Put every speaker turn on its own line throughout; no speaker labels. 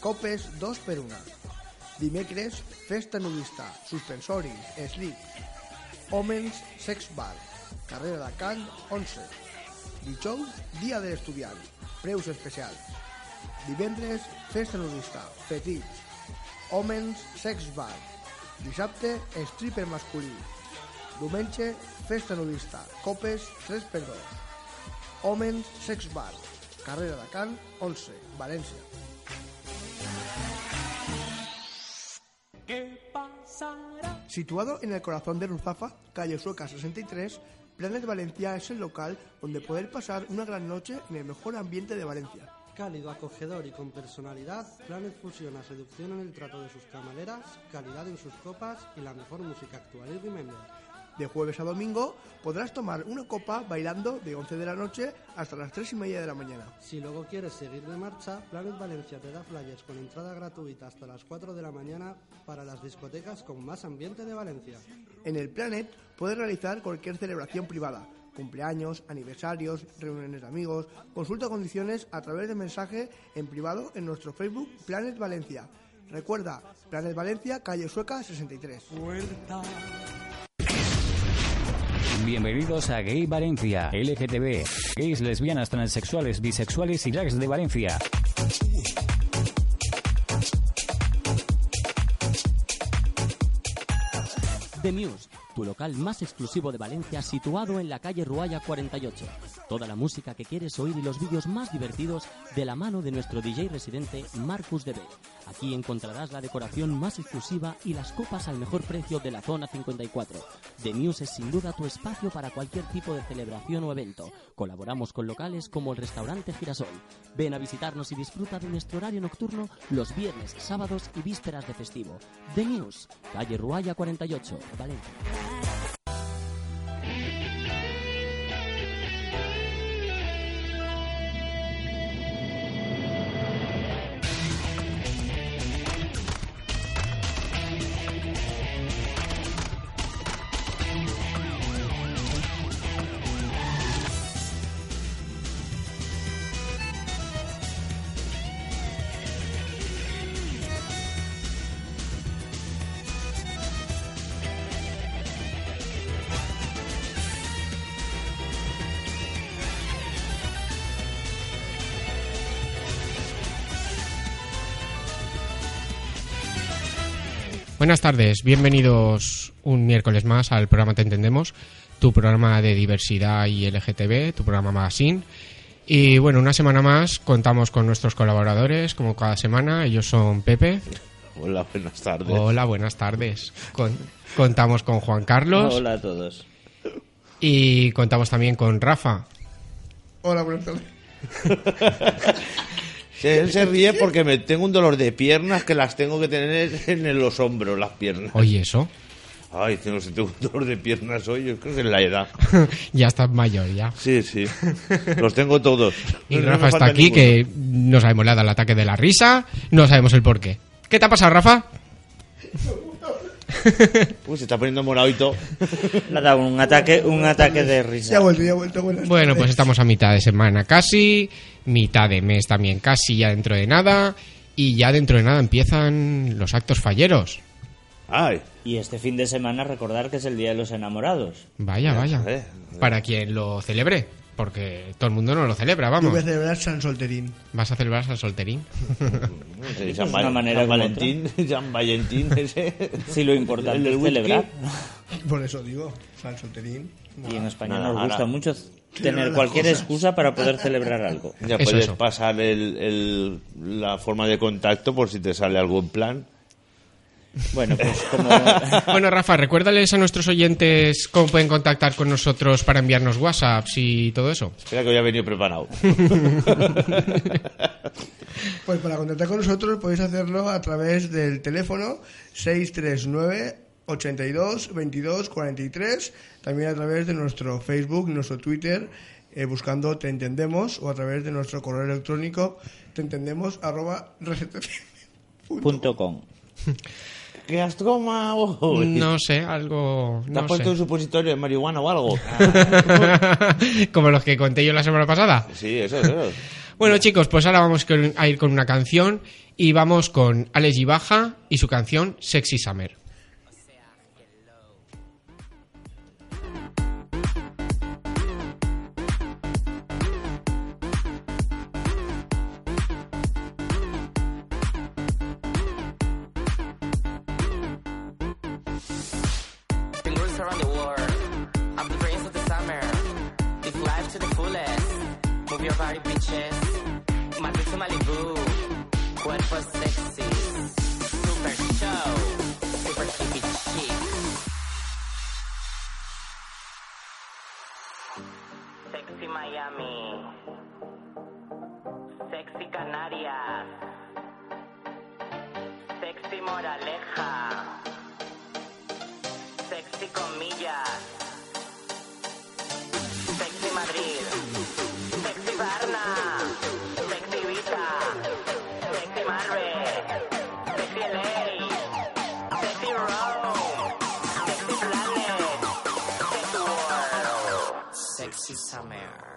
copes 2 per 1. Dimecres, festa nudista, suspensoris, slip, Homens Sex Bar, carrera de Can 11. Dijous, dia de l'estudiant, preus especials. Divendres, festa nudista, petits, Homens Sex Bar. Dissabte, stripper masculí. Diumenge, festa nudista, copes 3 per 2. Homens Sex Bar, carrera de Can 11, València. Situado en el corazón de Ruzafa, calle Sueca 63, Planet Valencia es el local donde poder pasar una gran noche en el mejor ambiente de Valencia.
Cálido, acogedor y con personalidad, Planet fusiona seducción en el trato de sus camareras, calidad en sus copas y la mejor música actual y remember.
De jueves a domingo podrás tomar una copa bailando de 11 de la noche hasta las 3 y media de la mañana.
Si luego quieres seguir de marcha, Planet Valencia te da flyers con entrada gratuita hasta las 4 de la mañana para las discotecas con más ambiente de Valencia.
En el Planet puedes realizar cualquier celebración privada, cumpleaños, aniversarios, reuniones de amigos, consulta condiciones a través de mensaje en privado en nuestro Facebook Planet Valencia. Recuerda, Planet Valencia, calle Sueca 63.
Bienvenidos a Gay Valencia, LGTB, gays, lesbianas, transexuales, bisexuales y drags de Valencia.
The Muse, tu local más exclusivo de Valencia situado en la calle Ruaya 48. Toda la música que quieres oír y los vídeos más divertidos de la mano de nuestro DJ residente Marcus DB. Aquí encontrarás la decoración más exclusiva y las copas al mejor precio de la zona 54. The Muse es sin duda tu espacio para cualquier tipo de celebración o evento. Colaboramos con locales como el restaurante Girasol. Ven a visitarnos y disfruta de nuestro horario nocturno los viernes, sábados y vísperas de festivo. The Muse, calle Ruaya 48, Valencia.
Buenas tardes, bienvenidos un miércoles más al programa Te Entendemos, tu programa de diversidad y LGTB, tu programa Magazine. Y bueno, una semana más contamos con nuestros colaboradores, como cada semana. Ellos son Pepe.
Hola, buenas tardes.
Hola, buenas tardes. Con- contamos con Juan Carlos.
Hola a todos.
Y contamos también con Rafa.
Hola, buenas tardes.
Él se ríe porque me tengo un dolor de piernas que las tengo que tener en los hombros, las piernas.
Oye, eso.
Ay, tengo, tengo un dolor de piernas hoy, yo creo que es la edad.
ya estás mayor, ya.
Sí, sí. Los tengo todos.
Y
No
Rafa está aquí,
ninguno.
que no sabemos nada del ataque de la risa, no sabemos el por qué. ¿Qué te ha pasado, Rafa?
Uy, se está poniendo moradito.
Le ha dado un ataque, un ataque de
Ya ha
risa.
vuelto, ya ha vuelto. Buenas
Bueno,
tardes.
pues estamos a mitad de semana casi, mitad de mes también casi, ya dentro de nada, y ya dentro de nada empiezan los actos falleros.
Ay,
Y este fin de semana recordar que es el Día de los Enamorados.
Vaya, vaya.
eh.
Para quien lo celebre, porque todo el mundo no lo celebra,
Yo
vamos.
voy a celebrar San Solterín.
Vas a celebrar San Solterín.
Sí, San Val-
manera
San Valentín, San Valentín, ese.
Sí, lo importante es celebrar.
Por eso digo, San Solterín.
Y en España
Nada,
nos gusta
ahora-
mucho tener cualquier
cosas.
excusa para poder celebrar algo.
Ya
Eso,
puedes
eso.
pasar el, el- la forma de contacto por si te sale algún plan.
Bueno, pues como...
Bueno, Rafa, recuérdales a nuestros oyentes cómo pueden contactar con nosotros para enviarnos WhatsApps y todo eso.
Espera que hoy ha venido preparado.
Pues para contactar con nosotros podéis hacerlo a través del teléfono 639 82 22 43, también a través de nuestro Facebook, nuestro Twitter, eh, buscando Te Entendemos, o a través de nuestro correo electrónico te entendemos arroba
punto com.
¿Qué has tomado hoy?
No sé, algo...
¿Te
No
has puesto
sé.
un supositorio de marihuana o algo?
Como los que conté yo la semana pasada.
Sí, eso, eso.
Bueno, chicos, pues ahora vamos a ir con una canción y vamos con Alex y Baja y su canción Sexy Summer.
Sexy Moraleja. Sexy comillas. Sexy Madrid. Sexy Varna. Sexy Vita. Sexy Marvel. Sexy LA. Sexy Rome. Sexy Planet. Sexy World. Sexy Summer.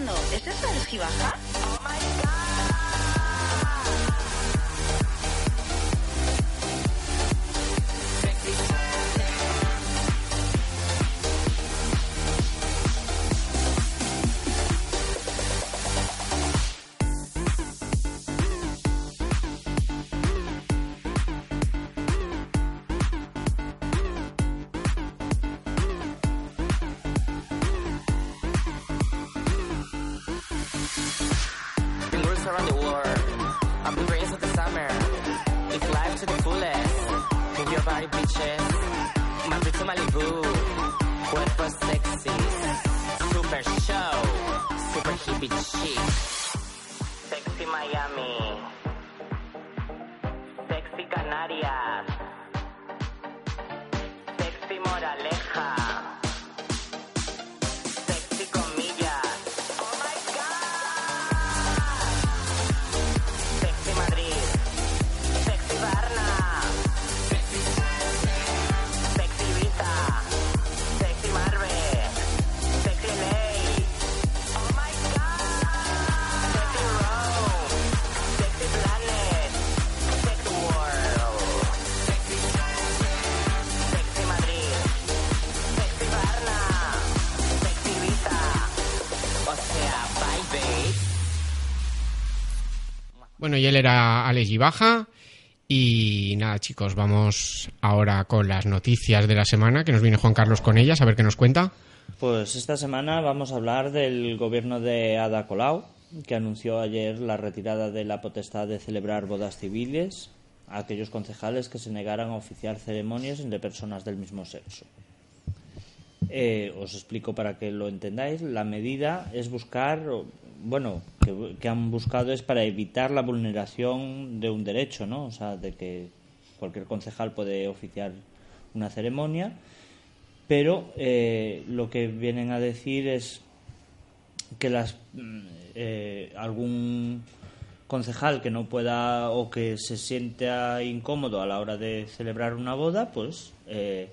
Flipando. ¿Es eso el?
Bueno, y él era Alex Baja. Y nada, chicos, vamos ahora con las noticias de la semana, que nos viene Juan Carlos con ellas, a ver qué nos cuenta.
Pues esta semana vamos a hablar del gobierno de Ada Colau, que anunció ayer la retirada de la potestad de celebrar bodas civiles a aquellos concejales que se negaran a oficiar ceremonias entre personas del mismo sexo. Eh, os explico para que lo entendáis. La medida es buscar, bueno, que, han buscado es para evitar la vulneración de un derecho, ¿no? O sea, de que cualquier concejal puede oficiar una ceremonia, pero eh, lo que vienen a decir es que las mm, eh, algún concejal que no pueda o que se sienta incómodo a la hora de celebrar una boda, pues eh,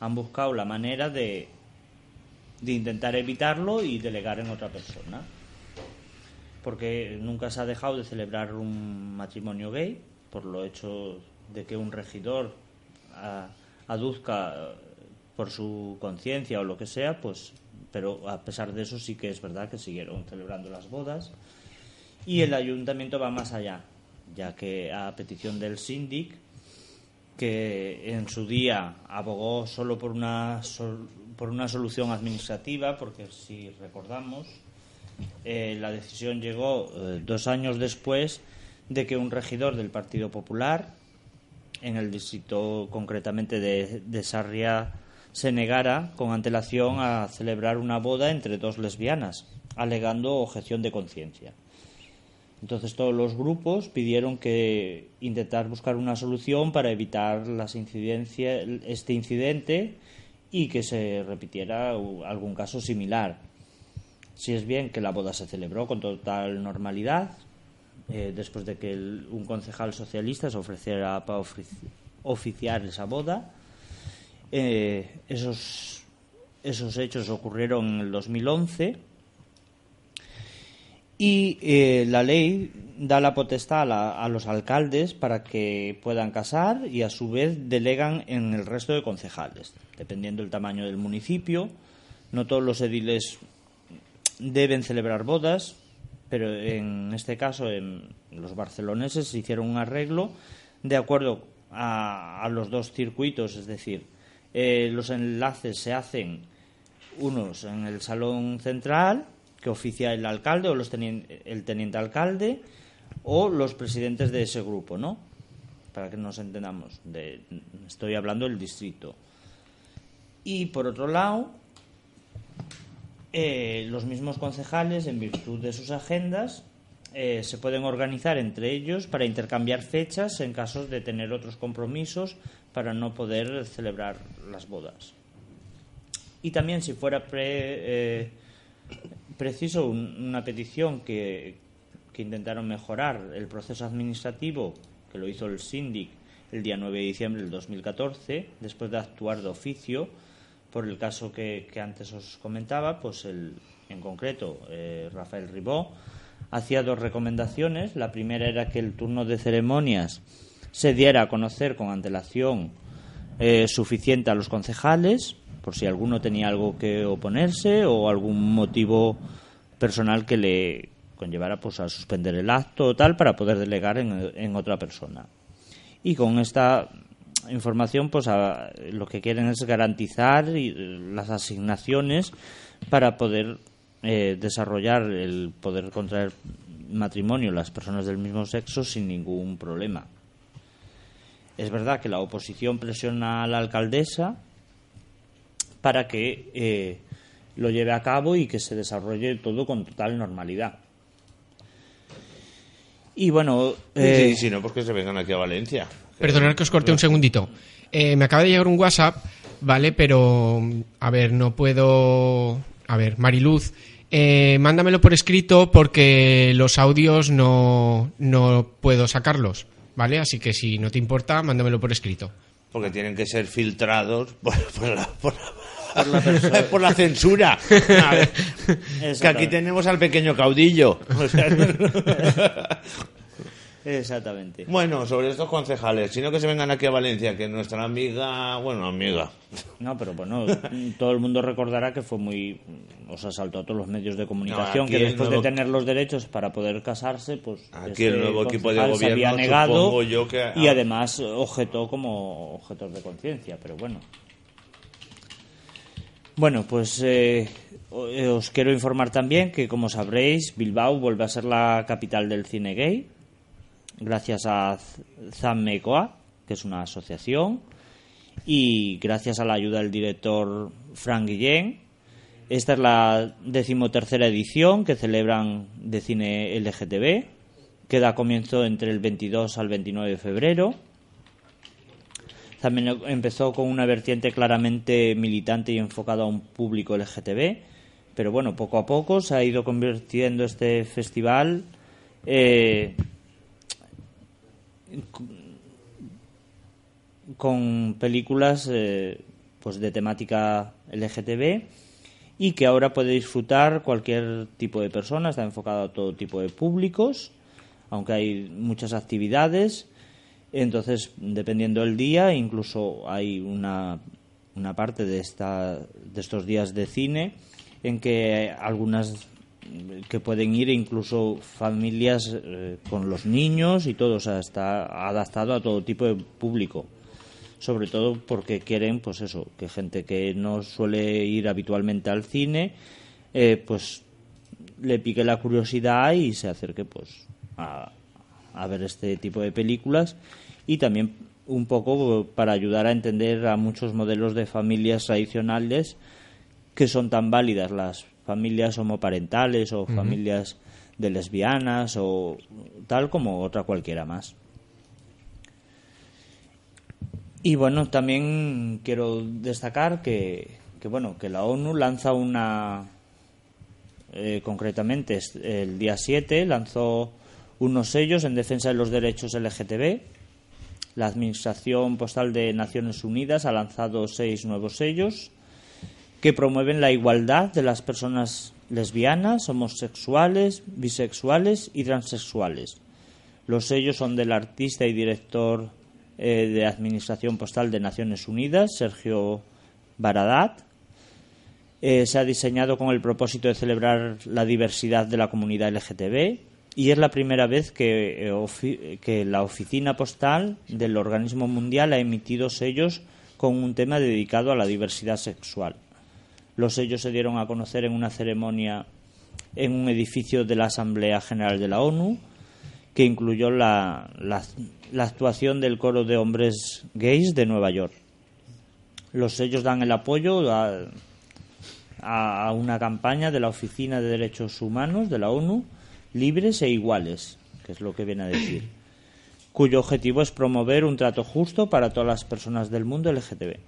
han buscado la manera de, de intentar evitarlo y delegar en otra persona. Porque nunca se ha dejado de celebrar un matrimonio gay, por lo hecho de que un regidor ah, aduzca eh, por su conciencia o lo que sea, pues, pero a pesar de eso sí que es verdad que siguieron celebrando las bodas. Y el ayuntamiento va más allá, ya que a petición del síndic, que en su día abogó solo por una, por una solución administrativa, porque si recordamos, eh, la decisión llegó eh, dos años después de que un regidor del Partido Popular, en el distrito concretamente de, de Sarria, se negara con antelación a celebrar una boda entre dos lesbianas, alegando objeción de conciencia. Entonces todos los grupos pidieron que intentar buscar una solución para evitar las incidencias, este incidente y que se repitiera algún caso similar. Si es bien que la boda se celebró con total normalidad, eh, después de que un concejal socialista se ofreciera para ofici- oficiar esa boda. Eh, esos, esos hechos ocurrieron en el 2011 y eh, la ley da la potestad a, la- a los alcaldes para que puedan casar y a su vez delegan en el resto de concejales, dependiendo del tamaño del municipio. No todos los ediles deben celebrar bodas, pero en este caso en los barceloneses se hicieron un arreglo de acuerdo a, los dos circuitos, es decir, eh, los enlaces se hacen unos en el salón central que oficia el alcalde o los el teniente alcalde o los presidentes de ese grupo, ¿no? Para que nos entendamos, estoy hablando del distrito. Y por otro lado, eh, los mismos concejales, en virtud de sus agendas, eh, se pueden organizar entre ellos para intercambiar fechas en casos de tener otros compromisos para no poder celebrar las bodas. Y también, si fuera eh, preciso un- una petición que, que intentaron mejorar el proceso administrativo, que lo hizo el síndic el día 9 de diciembre del 2014, después de actuar de oficio por el caso que, que antes os comentaba, pues el, en concreto eh, Rafael Ribó hacía dos recomendaciones. La primera era que el turno de ceremonias se diera a conocer con antelación eh, suficiente a los concejales, por si alguno tenía algo que oponerse o algún motivo personal que le conllevara pues, a suspender el acto o tal para poder delegar en, en otra persona. Y con esta información, pues a- lo que quieren es garantizar y, eh, las asignaciones para poder eh, desarrollar el poder contraer matrimonio las personas del mismo sexo sin ningún problema. Es verdad que la oposición presiona a la alcaldesa para que eh, lo lleve a cabo y que se desarrolle todo con total normalidad. Y bueno, eh,
Sí, si no, pues que se vengan aquí a Valencia.
Perdonad que os corte un segundito. Eh, me acaba de llegar un WhatsApp, ¿vale? Pero, a ver, no puedo... A ver, Mariluz, eh, mándamelo por escrito porque los audios no, no puedo sacarlos, ¿vale? Así que si no te importa, mándamelo por escrito.
Porque tienen que ser filtrados por, por la, por la-
Por la persona.
por la censura. Que aquí tenemos al pequeño caudillo. O sea,
Exactamente.
bueno, sobre estos concejales, sino que se vengan aquí a Valencia, que nuestra amiga, bueno, amiga,
No, pero bueno, todo el mundo recordará que fue muy. Os asaltó a todos los medios de comunicación, que después
nuevo-
de tener los derechos para poder casarse, pues.
Aquí
este
el nuevo equipo de
se había
gobierno,
negado
supongo yo que-
y además objetó como objetos de conciencia, pero bueno. Bueno, pues eh, eh, os quiero informar también que, como sabréis, Bilbao vuelve a ser la capital del cine gay, gracias a Zammecoa, que es una asociación, y gracias a la ayuda del director Frank Guillén. Esta es la decimotercera edición que celebran de cine LGTB, que da comienzo entre el 22 al 29 de febrero. También empezó con una vertiente claramente militante y enfocada a un público LGTB, pero bueno, poco a poco se ha ido convirtiendo este festival eh, con películas eh, pues de temática LGTB y que ahora puede disfrutar cualquier tipo de persona, está enfocado a todo tipo de públicos, aunque hay muchas actividades. Entonces, dependiendo del día, incluso hay una, una parte de, esta, de estos días de cine en que algunas que pueden ir incluso familias eh, con los niños y todo, o sea, está adaptado a todo tipo de público. Sobre todo porque quieren, pues eso, que gente que no suele ir habitualmente al cine, eh, pues le pique la curiosidad y se acerque, pues, a, a ver este tipo de películas y también un poco para ayudar a entender a muchos modelos de familias tradicionales que son tan válidas las familias homoparentales o familias de lesbianas o tal como otra cualquiera más. Y bueno, también quiero destacar que, que bueno, que la ONU lanza una eh, concretamente el día 7 lanzó unos sellos en defensa de los derechos LGTB. La Administración Postal de Naciones Unidas ha lanzado seis nuevos sellos que promueven la igualdad de las personas lesbianas, homosexuales, bisexuales y transexuales. Los sellos son del artista y director eh, de Administración Postal de Naciones Unidas, Sergio Baradat. Eh, se ha diseñado con el propósito de celebrar la diversidad de la comunidad LGTB y es la primera vez eh, que la oficina postal del organismo mundial ha emitido sellos con un tema dedicado a la diversidad sexual. Los sellos se dieron a conocer en una ceremonia en un edificio de la Asamblea General de la ONU que incluyó la, la- actuación del coro de hombres gays de Nueva York. Los sellos dan el apoyo a, a una campaña de la Oficina de Derechos Humanos de la ONU, libres e iguales, que es lo que viene a decir, cuyo objetivo es promover un trato justo para todas las personas del mundo LGTB.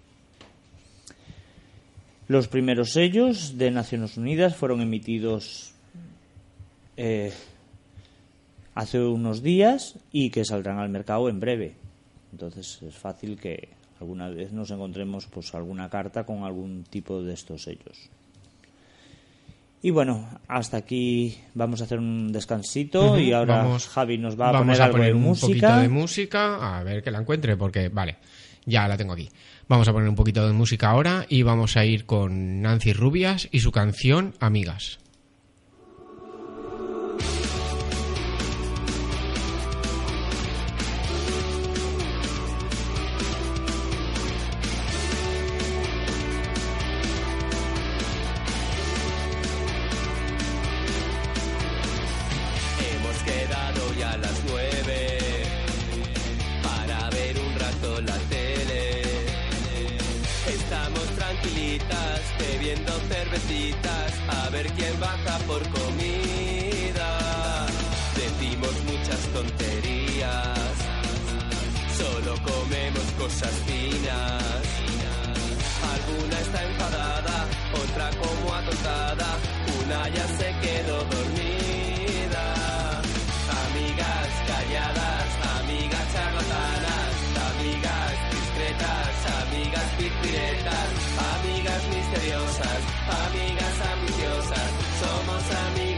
Los primeros sellos de Naciones Unidas fueron emitidos eh, hace unos días y que saldrán al mercado en breve. Entonces es fácil que alguna vez nos encontremos pues alguna carta con algún tipo de estos sellos. Y bueno, hasta aquí vamos a hacer un descansito y ahora
vamos-
Javi nos va a
vamos
poner
a
algo
poner
de
un
música.
poquito de música, a ver que la encuentre, porque vale, ya la tengo aquí. Vamos a poner un poquito de música ahora y vamos a ir con Nancy Rubias y su canción Amigas.
Una ya se quedó dormida. Amigas calladas, amigas charlatanas, amigas discretas, amigas pispiretas, amigas misteriosas, amigas ambiciosas, somos amigas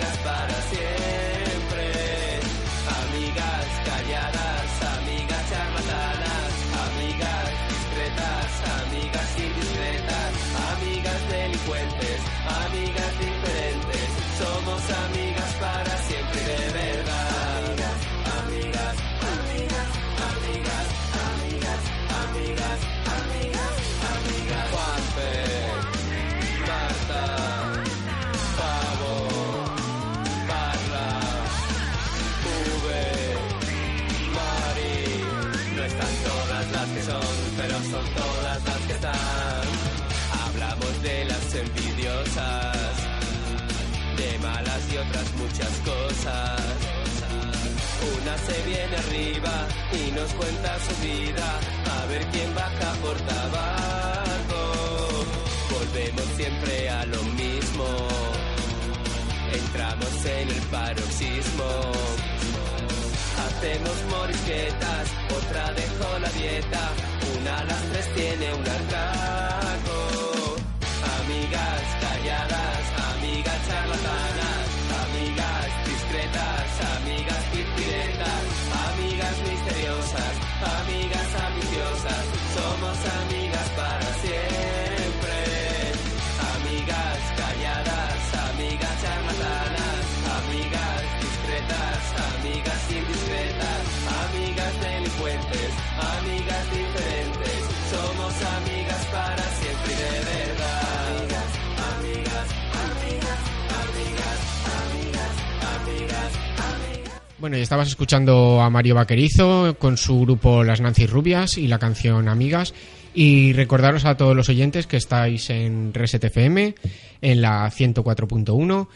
muchas cosas. Una se viene arriba y nos cuenta su vida, a ver quién baja por tabaco. Volvemos siempre a lo mismo, entramos en el paroxismo. Hacemos morisquetas, otra dejó la dieta, una a las tres tiene un arcaco. Amigas calladas, amigas charlatanas, discretas, amigas pispiretas, amigas misteriosas, amigas ambiciosas, somos amigas para siempre. Amigas calladas, amigas charlatanas, amigas discretas, amigas indiscretas, amigas delincuentes, amigas diferentes, somos amigas
Bueno, y estabas escuchando a Mario Vaquerizo con su grupo Las Nancy Rubias y la canción Amigas. Y recordaros a todos los oyentes que estáis en Reset FM, en la 104.1.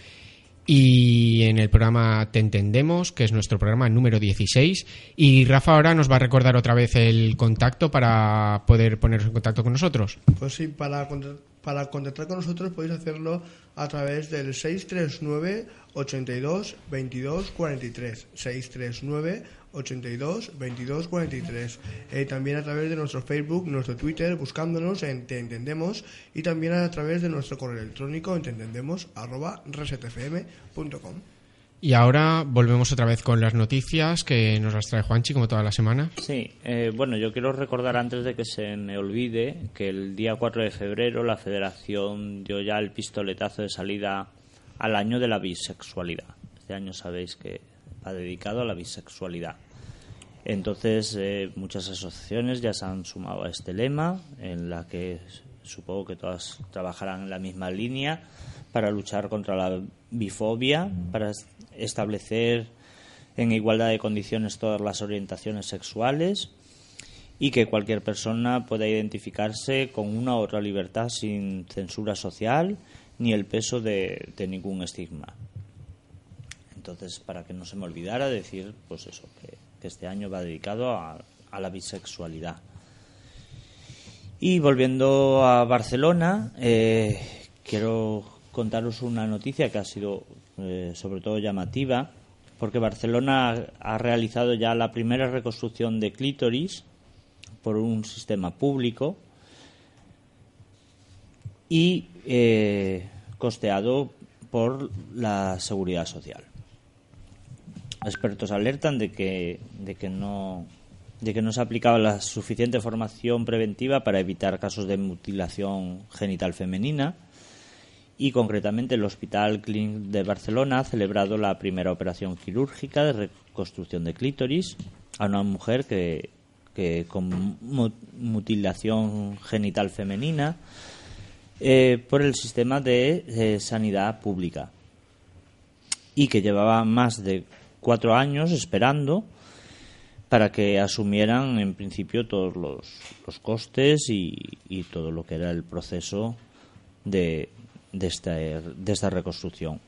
y en el programa Te Entendemos, que es nuestro programa número 16. Y Rafa ahora nos va a recordar otra vez el contacto para poder ponerse en contacto con nosotros.
Pues sí, para, para contactar con nosotros podéis hacerlo a través del 639 82 22 43. 639 82 22 43. Eh, también a través de nuestro Facebook, nuestro Twitter, buscándonos en Te Entendemos y también a través de nuestro correo electrónico en teentendemos arroba resetfm.com.
Y ahora volvemos otra vez con las noticias que nos las trae Juanchi como toda la semana.
Sí, eh, bueno, yo quiero recordar antes de que se me olvide que el día 4 de febrero la Federación dio ya el pistoletazo de salida al año de la bisexualidad. Este año sabéis que va dedicado a la bisexualidad. Entonces, eh, muchas asociaciones ya se han sumado a este lema, en la que supongo que todas trabajarán en la misma línea para luchar contra la bifobia, para es- establecer en igualdad de condiciones todas las orientaciones sexuales y que cualquier persona pueda identificarse con una u otra libertad sin censura social ni el peso de, de ningún estigma. Entonces, para que no se me olvidara decir, pues eso, que, que este año va dedicado a, a la bisexualidad. Y volviendo a Barcelona, eh, quiero contaros una noticia que ha sido eh, sobre todo llamativa, porque Barcelona ha, realizado ya la primera reconstrucción de clítoris por un sistema público y eh, costeado por la seguridad social. Expertos alertan de que, de que no de que no se ha aplicado la suficiente formación preventiva para evitar casos de mutilación genital femenina y concretamente el Hospital Clínic de Barcelona ha celebrado la primera operación quirúrgica de reconstrucción de clítoris a una mujer que, con mu- mutilación genital femenina eh, por el sistema de sanidad pública. Y que llevaba más de cuatro años esperando para que asumieran en principio todos los, costes y todo lo que era el proceso de, de, esta, de esta reconstrucción.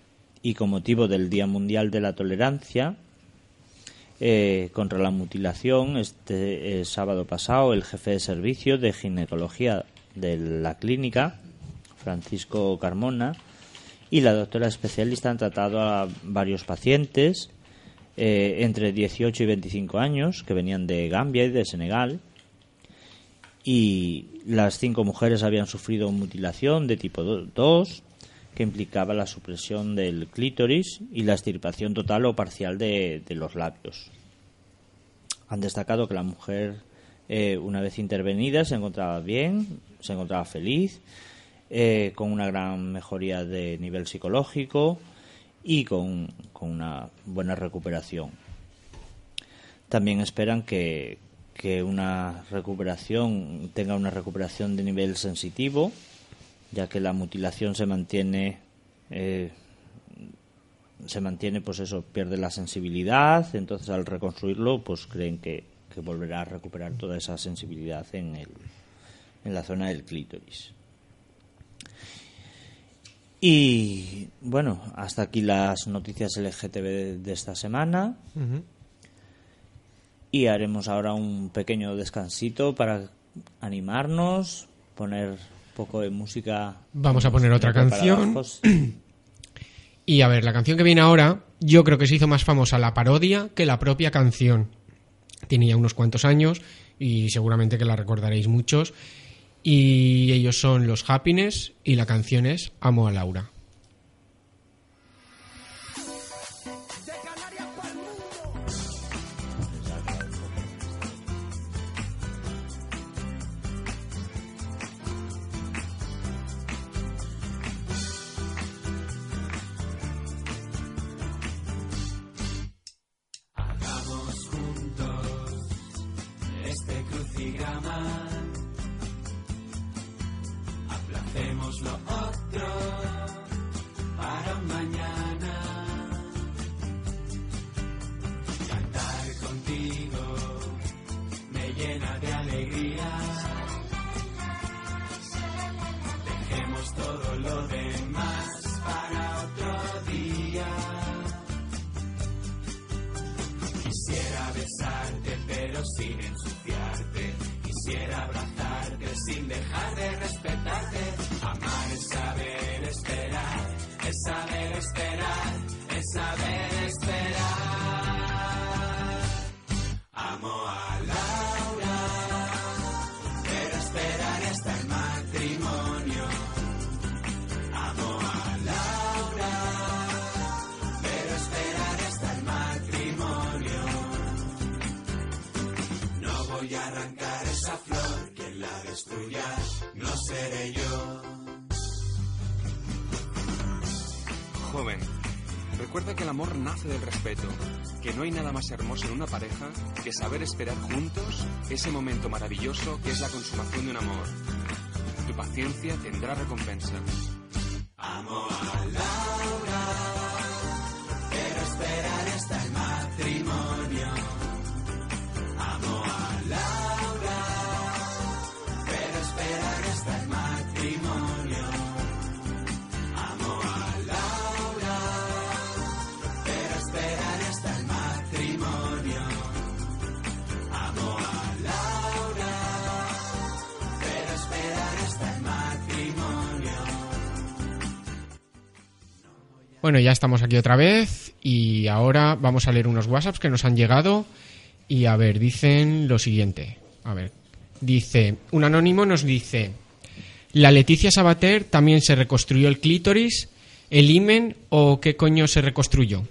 Y con motivo del Día Mundial de la Tolerancia eh, contra la mutilación, este eh, sábado pasado el jefe de servicio de ginecología de la clínica, Francisco Carmona, y la doctora especialista han tratado a varios pacientes eh, entre 18 y 25 años que venían de Gambia y de Senegal y las cinco mujeres habían sufrido mutilación de tipo 2 que implicaba la supresión del clítoris y la extirpación total o parcial de, los labios. Han destacado que la mujer, eh, una vez intervenida, se encontraba bien, se encontraba feliz, eh, con una gran mejoría de nivel psicológico y con, con una buena recuperación. También esperan que, que una recuperación tenga una recuperación de nivel sensitivo, ya que la mutilación se mantiene eh, se mantiene pues eso pierde la sensibilidad entonces al reconstruirlo pues creen que, volverá a recuperar toda esa sensibilidad en el en la zona del clítoris y bueno hasta aquí las noticias LGTB de, esta semana
Ujú.
Y haremos ahora un pequeño descansito para animarnos, poner un poco de música.
Vamos a poner otra canción. Y a ver, la canción que viene ahora, yo creo que se hizo más famosa la parodia que la propia canción. Tiene ya unos cuantos años y seguramente que la recordaréis muchos. Y ellos son los Happiness y la canción es Amo a Laura.
Que saber esperar juntos ese momento maravilloso que es la consumación de un amor. Tu paciencia tendrá recompensa.
Bueno, ya estamos aquí otra vez y ahora vamos a leer unos WhatsApps que nos han llegado y a ver, dicen lo siguiente. A ver, dice, un anónimo nos dice, ¿la Leticia Sabater también se reconstruyó el clítoris, el himen o qué coño se reconstruyó?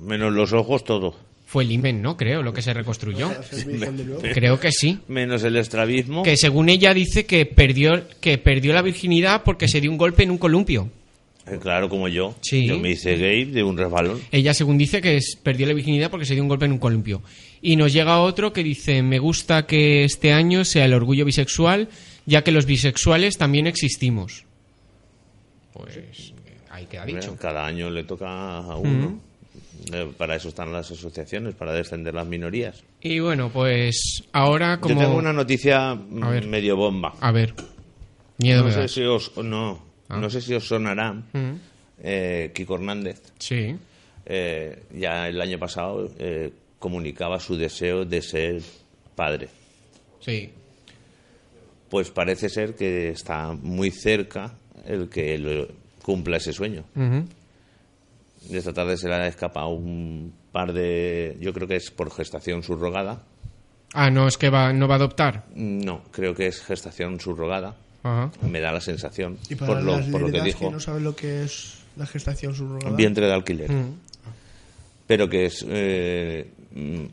Menos los ojos, todo.
Fue el himen, ¿no? Creo, lo que se reconstruyó.
Me-
Creo que sí.
Menos el estrabismo.
Que según ella dice que perdió, que perdió la virginidad porque se dio un golpe en un columpio.
Eh, Claro, como yo.
Sí.
Yo me hice gay de un resbalón.
Ella, según dice, que es- perdió la virginidad porque se dio un golpe en un columpio. Y nos llega otro que dice, me gusta que este año sea el orgullo bisexual, ya que los bisexuales también existimos. Pues ahí queda dicho.
Cada año le toca a uno. Eh, Para eso están las asociaciones, para defender las minorías.
Y bueno, pues ahora como...
Yo tengo una noticia medio bomba.
A ver, miedo
no
me
sé
das.
si os no,
Ah.
no sé si os sonará
Mm.
eh, Kiko Hernández.
Sí.
Eh, ya el año pasado eh, comunicaba su deseo de ser padre.
Sí.
Pues parece ser que está muy cerca el que lo- cumpla ese sueño. De esta tarde se le ha escapado un par de. Yo creo que es por gestación subrogada.
Ah, no, es que va, no va a adoptar.
No, creo que es gestación subrogada.
Ajá.
Me da la sensación.
Y para
por lo,
las
por lo que dijo.
que no saben lo que es la gestación subrogada.
vientre de alquiler.
Mm.
Pero que es eh,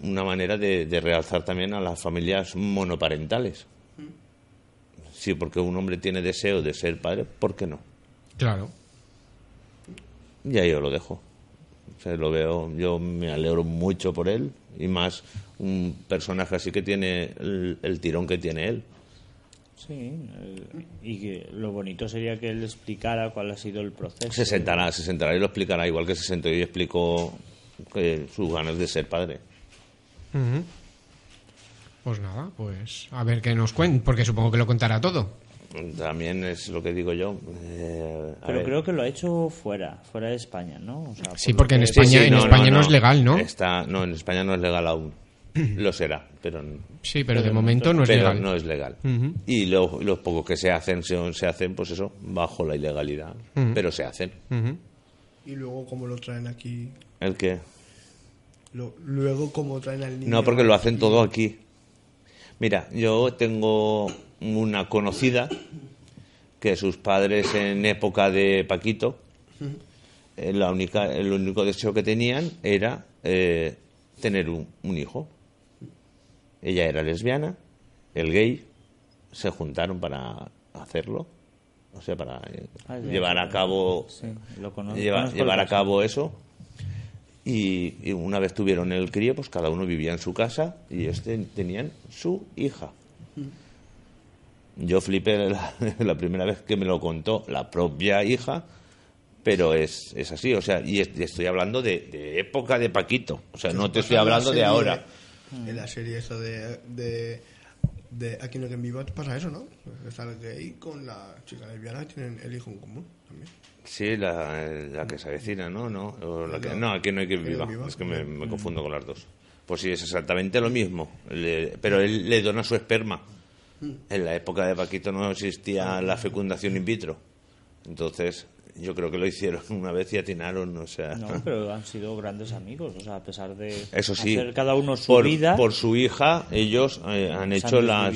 una manera de, de realzar también a las familias monoparentales. Sí, porque un hombre tiene deseo de ser padre, ¿por qué no?
Claro.
Y ahí yo lo dejo. O sea, lo veo, yo me alegro mucho por él y más un personaje así que tiene el, el tirón que tiene él.
Sí, eh, y que lo bonito sería que él explicara cuál ha sido el proceso.
Se sentará, se sentará y lo explicará, igual que se sentó y explicó que sus ganas de ser padre.
Pues nada, pues a ver qué nos cuenta, porque supongo que lo contará todo.
También es lo que digo yo. eh,
Pero
ver.
creo que lo ha hecho fuera, fuera de España, ¿no? O sea,
Sí,
por
porque en España- en España no es legal, ¿no?
Está, no, en España no es legal aún. Lo será, pero
Sí, pero de momento no es
pero
legal.
no es legal. Y lo- los pocos que se hacen, se, se hacen, pues eso, bajo la ilegalidad. Pero se hacen.
Y luego cómo lo traen aquí.
¿El qué?
Lo- luego cómo traen al niño.
No, porque lo hacen todo aquí. Mira, yo tengo una conocida que sus padres en época de Paquito, eh, la única, el único deseo que tenían era eh, tener un, un hijo. Ella era lesbiana, el gay, se juntaron para hacerlo, o sea, para eh,
Ah, ya,
llevar a cabo,
sí, lo cono-
lleva-
conozco el
llevar a cabo eso. Y, y una vez tuvieron el crío, pues cada uno vivía en su casa y ellos ten- tenían su hija. Yo flipé la, la primera vez que me lo contó la propia hija, pero es, es así, o sea, y es- y estoy hablando de, de época de Paquito, o sea, no te estoy
en la
hablando de
serie-
ahora.
En la serie esa de, de, de Aquí no quien viva pasa eso, ¿no? Está el gay con la chica lesbiana que tienen el hijo en común también.
Sí, la, la que se avecina, ¿no? No, o la que- no, aquí no hay que viva,
viva.
es que me, me confundo con las dos. Pues sí, es exactamente lo mismo, Le- pero él le dona su esperma. En la época de Paquito no existía la fecundación in vitro. Entonces, yo creo que lo hicieron una vez y atinaron, o sea...
No, pero han sido grandes amigos, o sea, a pesar de
Eso sí,
hacer cada uno su
por,
vida,
por su hija, ellos eh, han hecho
han
las,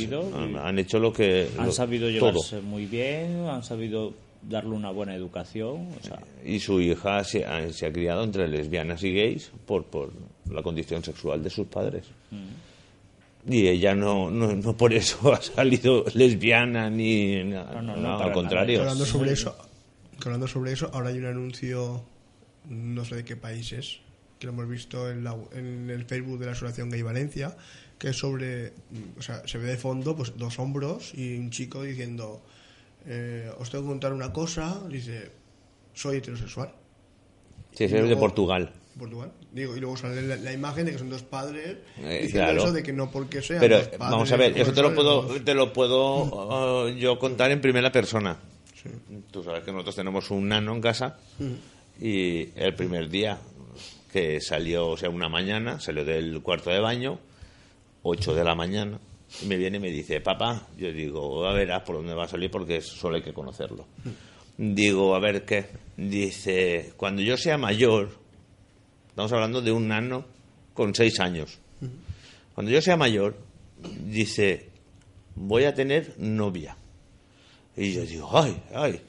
han hecho lo que
han
lo-
sabido
todo.
llevarse muy bien, han sabido darle una buena educación, o sea,
Y su hija se ha, se ha criado entre lesbianas y gays por, por la condición sexual de sus padres.
Mm.
Y ella no, no, no por eso ha salido lesbiana ni nada,
no,
no, al contrario.
Hablando sobre eso, hablando sobre eso, ahora hay un anuncio, no sé de qué país es, que lo hemos visto en, la- en el Facebook de la Asociación Gay Valencia, que es sobre, o sea, se ve de fondo pues dos hombros y un chico diciendo, eh, os tengo que contar una cosa, dice, soy heterosexual.
Sí,
Y
ese es de Portugal.
Portugal. Digo, y luego sale la, la imagen de que son dos padres
Eh,
diciendo
claro.
eso de que no porque sean
Pero
dos padres
vamos a ver, eso te lo puedo, te lo puedo eh, yo contar en primera persona. Tú sabes que nosotros tenemos un nano en casa y el primer día que salió, o sea, una mañana, salió del cuarto de baño, 8 de la mañana, y me viene y me dice, papá, yo digo, a ver, ah, por dónde va a salir porque solo hay que conocerlo. Digo, a ver qué. Dice, cuando yo sea mayor, estamos hablando de un nano con 6 años. Cuando yo sea mayor, dice, voy a tener novia. Y yo digo, ay, ay,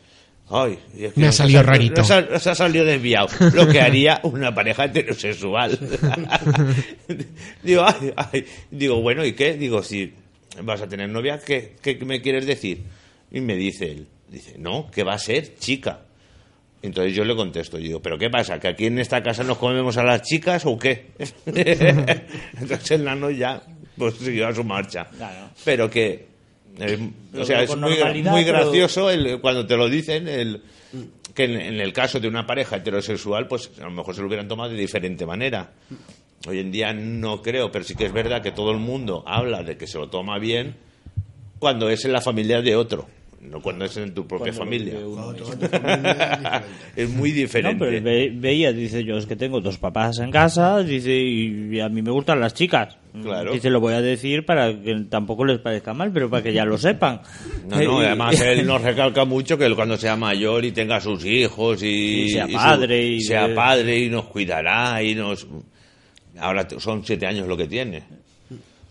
ay. Y es que
Me ha salido
sal-
rarito.
ha- nos ha salido desviado. Lo que haría una pareja heterosexual. digo, ay, ay. Digo, bueno, ¿y qué? Digo, si vas a tener novia, ¿qué, qué me quieres decir? Y me dice él, dice, no, que va a ser chica. Entonces yo le contesto, yo digo, ¿pero qué pasa? ¿Que aquí en esta casa nos comemos a las chicas o qué? Entonces el nano ya pues siguió a su marcha.
Claro.
Pero que,
Lo
o sea, es muy,
pero-
gracioso el- cuando te lo dicen, el, que en, en el caso de una pareja heterosexual, pues a lo mejor se lo hubieran tomado de diferente manera. Hoy en día no creo, pero sí que es verdad que todo el mundo habla de que se lo toma bien cuando es en la familia de otro, no cuando es en tu propia familia.
uno
es
muy
No,
diferente.
pero ve- veía, dice yo, es que tengo dos papás en casa, dice, y a mí me gustan las chicas.
Claro.
Dice, lo voy a decir para que tampoco les parezca mal, pero para que ya lo sepan.
No, no,
Y-
además él nos recalca mucho que él cuando sea mayor y tenga sus hijos y,
Y sea padre y-
sea padre y nos cuidará y nos ahora son siete años lo que tiene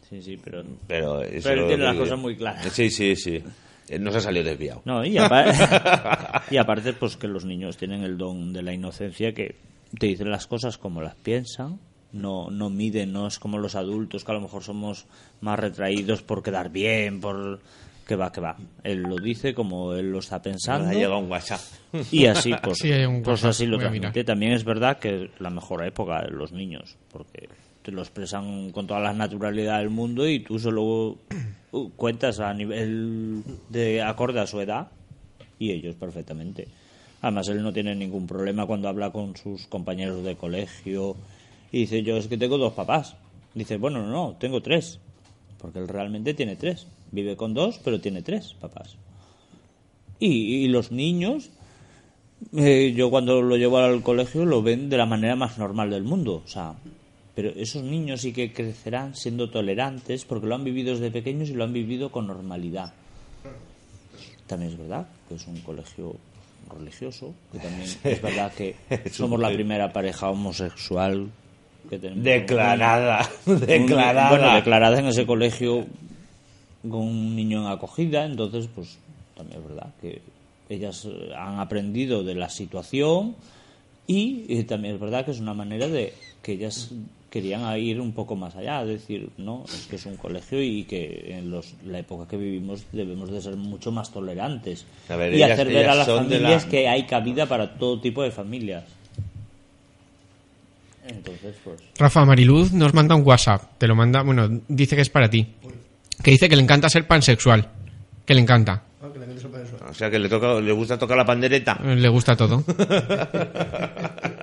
Sí, sí, pero...
pero, eso
Pero tiene las cosas muy claras.
sí sí sí Él no se ha salido desviado
No, y, apa- y aparte, pues que los niños tienen el don de la inocencia que te dicen las cosas como las piensan, no, no miden, no es como los adultos que a lo mejor somos más retraídos por quedar bien, por... Que va, que va. Él lo dice como él lo está pensando.
ha llegado un WhatsApp
Y así, pues,
Sí, hay un
pues
WhatsApp,
así lo transmite. También es verdad que es la mejor época de los niños, porque te lo expresan con toda la naturalidad del mundo y tú solo uh, cuentas a nivel de acorde a su edad y ellos perfectamente. Además, él no tiene ningún problema cuando habla con sus compañeros de colegio y dice, yo es que tengo dos papás. Dice, bueno, no, no, tengo tres. Porque él realmente tiene tres. Vive con dos, pero tiene tres papás. Y, los niños, eh, yo cuando lo llevo al colegio lo ven de la manera más normal del mundo. O sea, pero esos niños sí que crecerán siendo tolerantes porque lo han vivido desde pequeños y lo han vivido con normalidad. También es verdad que es un colegio religioso, que también es verdad que somos la primera pareja homosexual que tenemos.
declarada
Un-
declarada
Bueno, declarada en ese colegio con un niño en acogida, entonces, pues también es verdad que ellas eh, han aprendido de la situación y eh, también es verdad que es una manera de que ellas querían ir un poco más allá, decir, no, es que es un colegio y que en los, la época que vivimos debemos de ser mucho más tolerantes
A ver,
y
ellas-
hacer ver a las familias
la-
que hay cabida para todo tipo de familias. Entonces, pues...
Rafa Mariluz nos manda un WhatsApp. Te lo manda, bueno, dice que es para ti. Que dice que le encanta ser pansexual. Que le encanta.
Ah, que
o sea que le toca le gusta tocar la pandereta
Le gusta todo.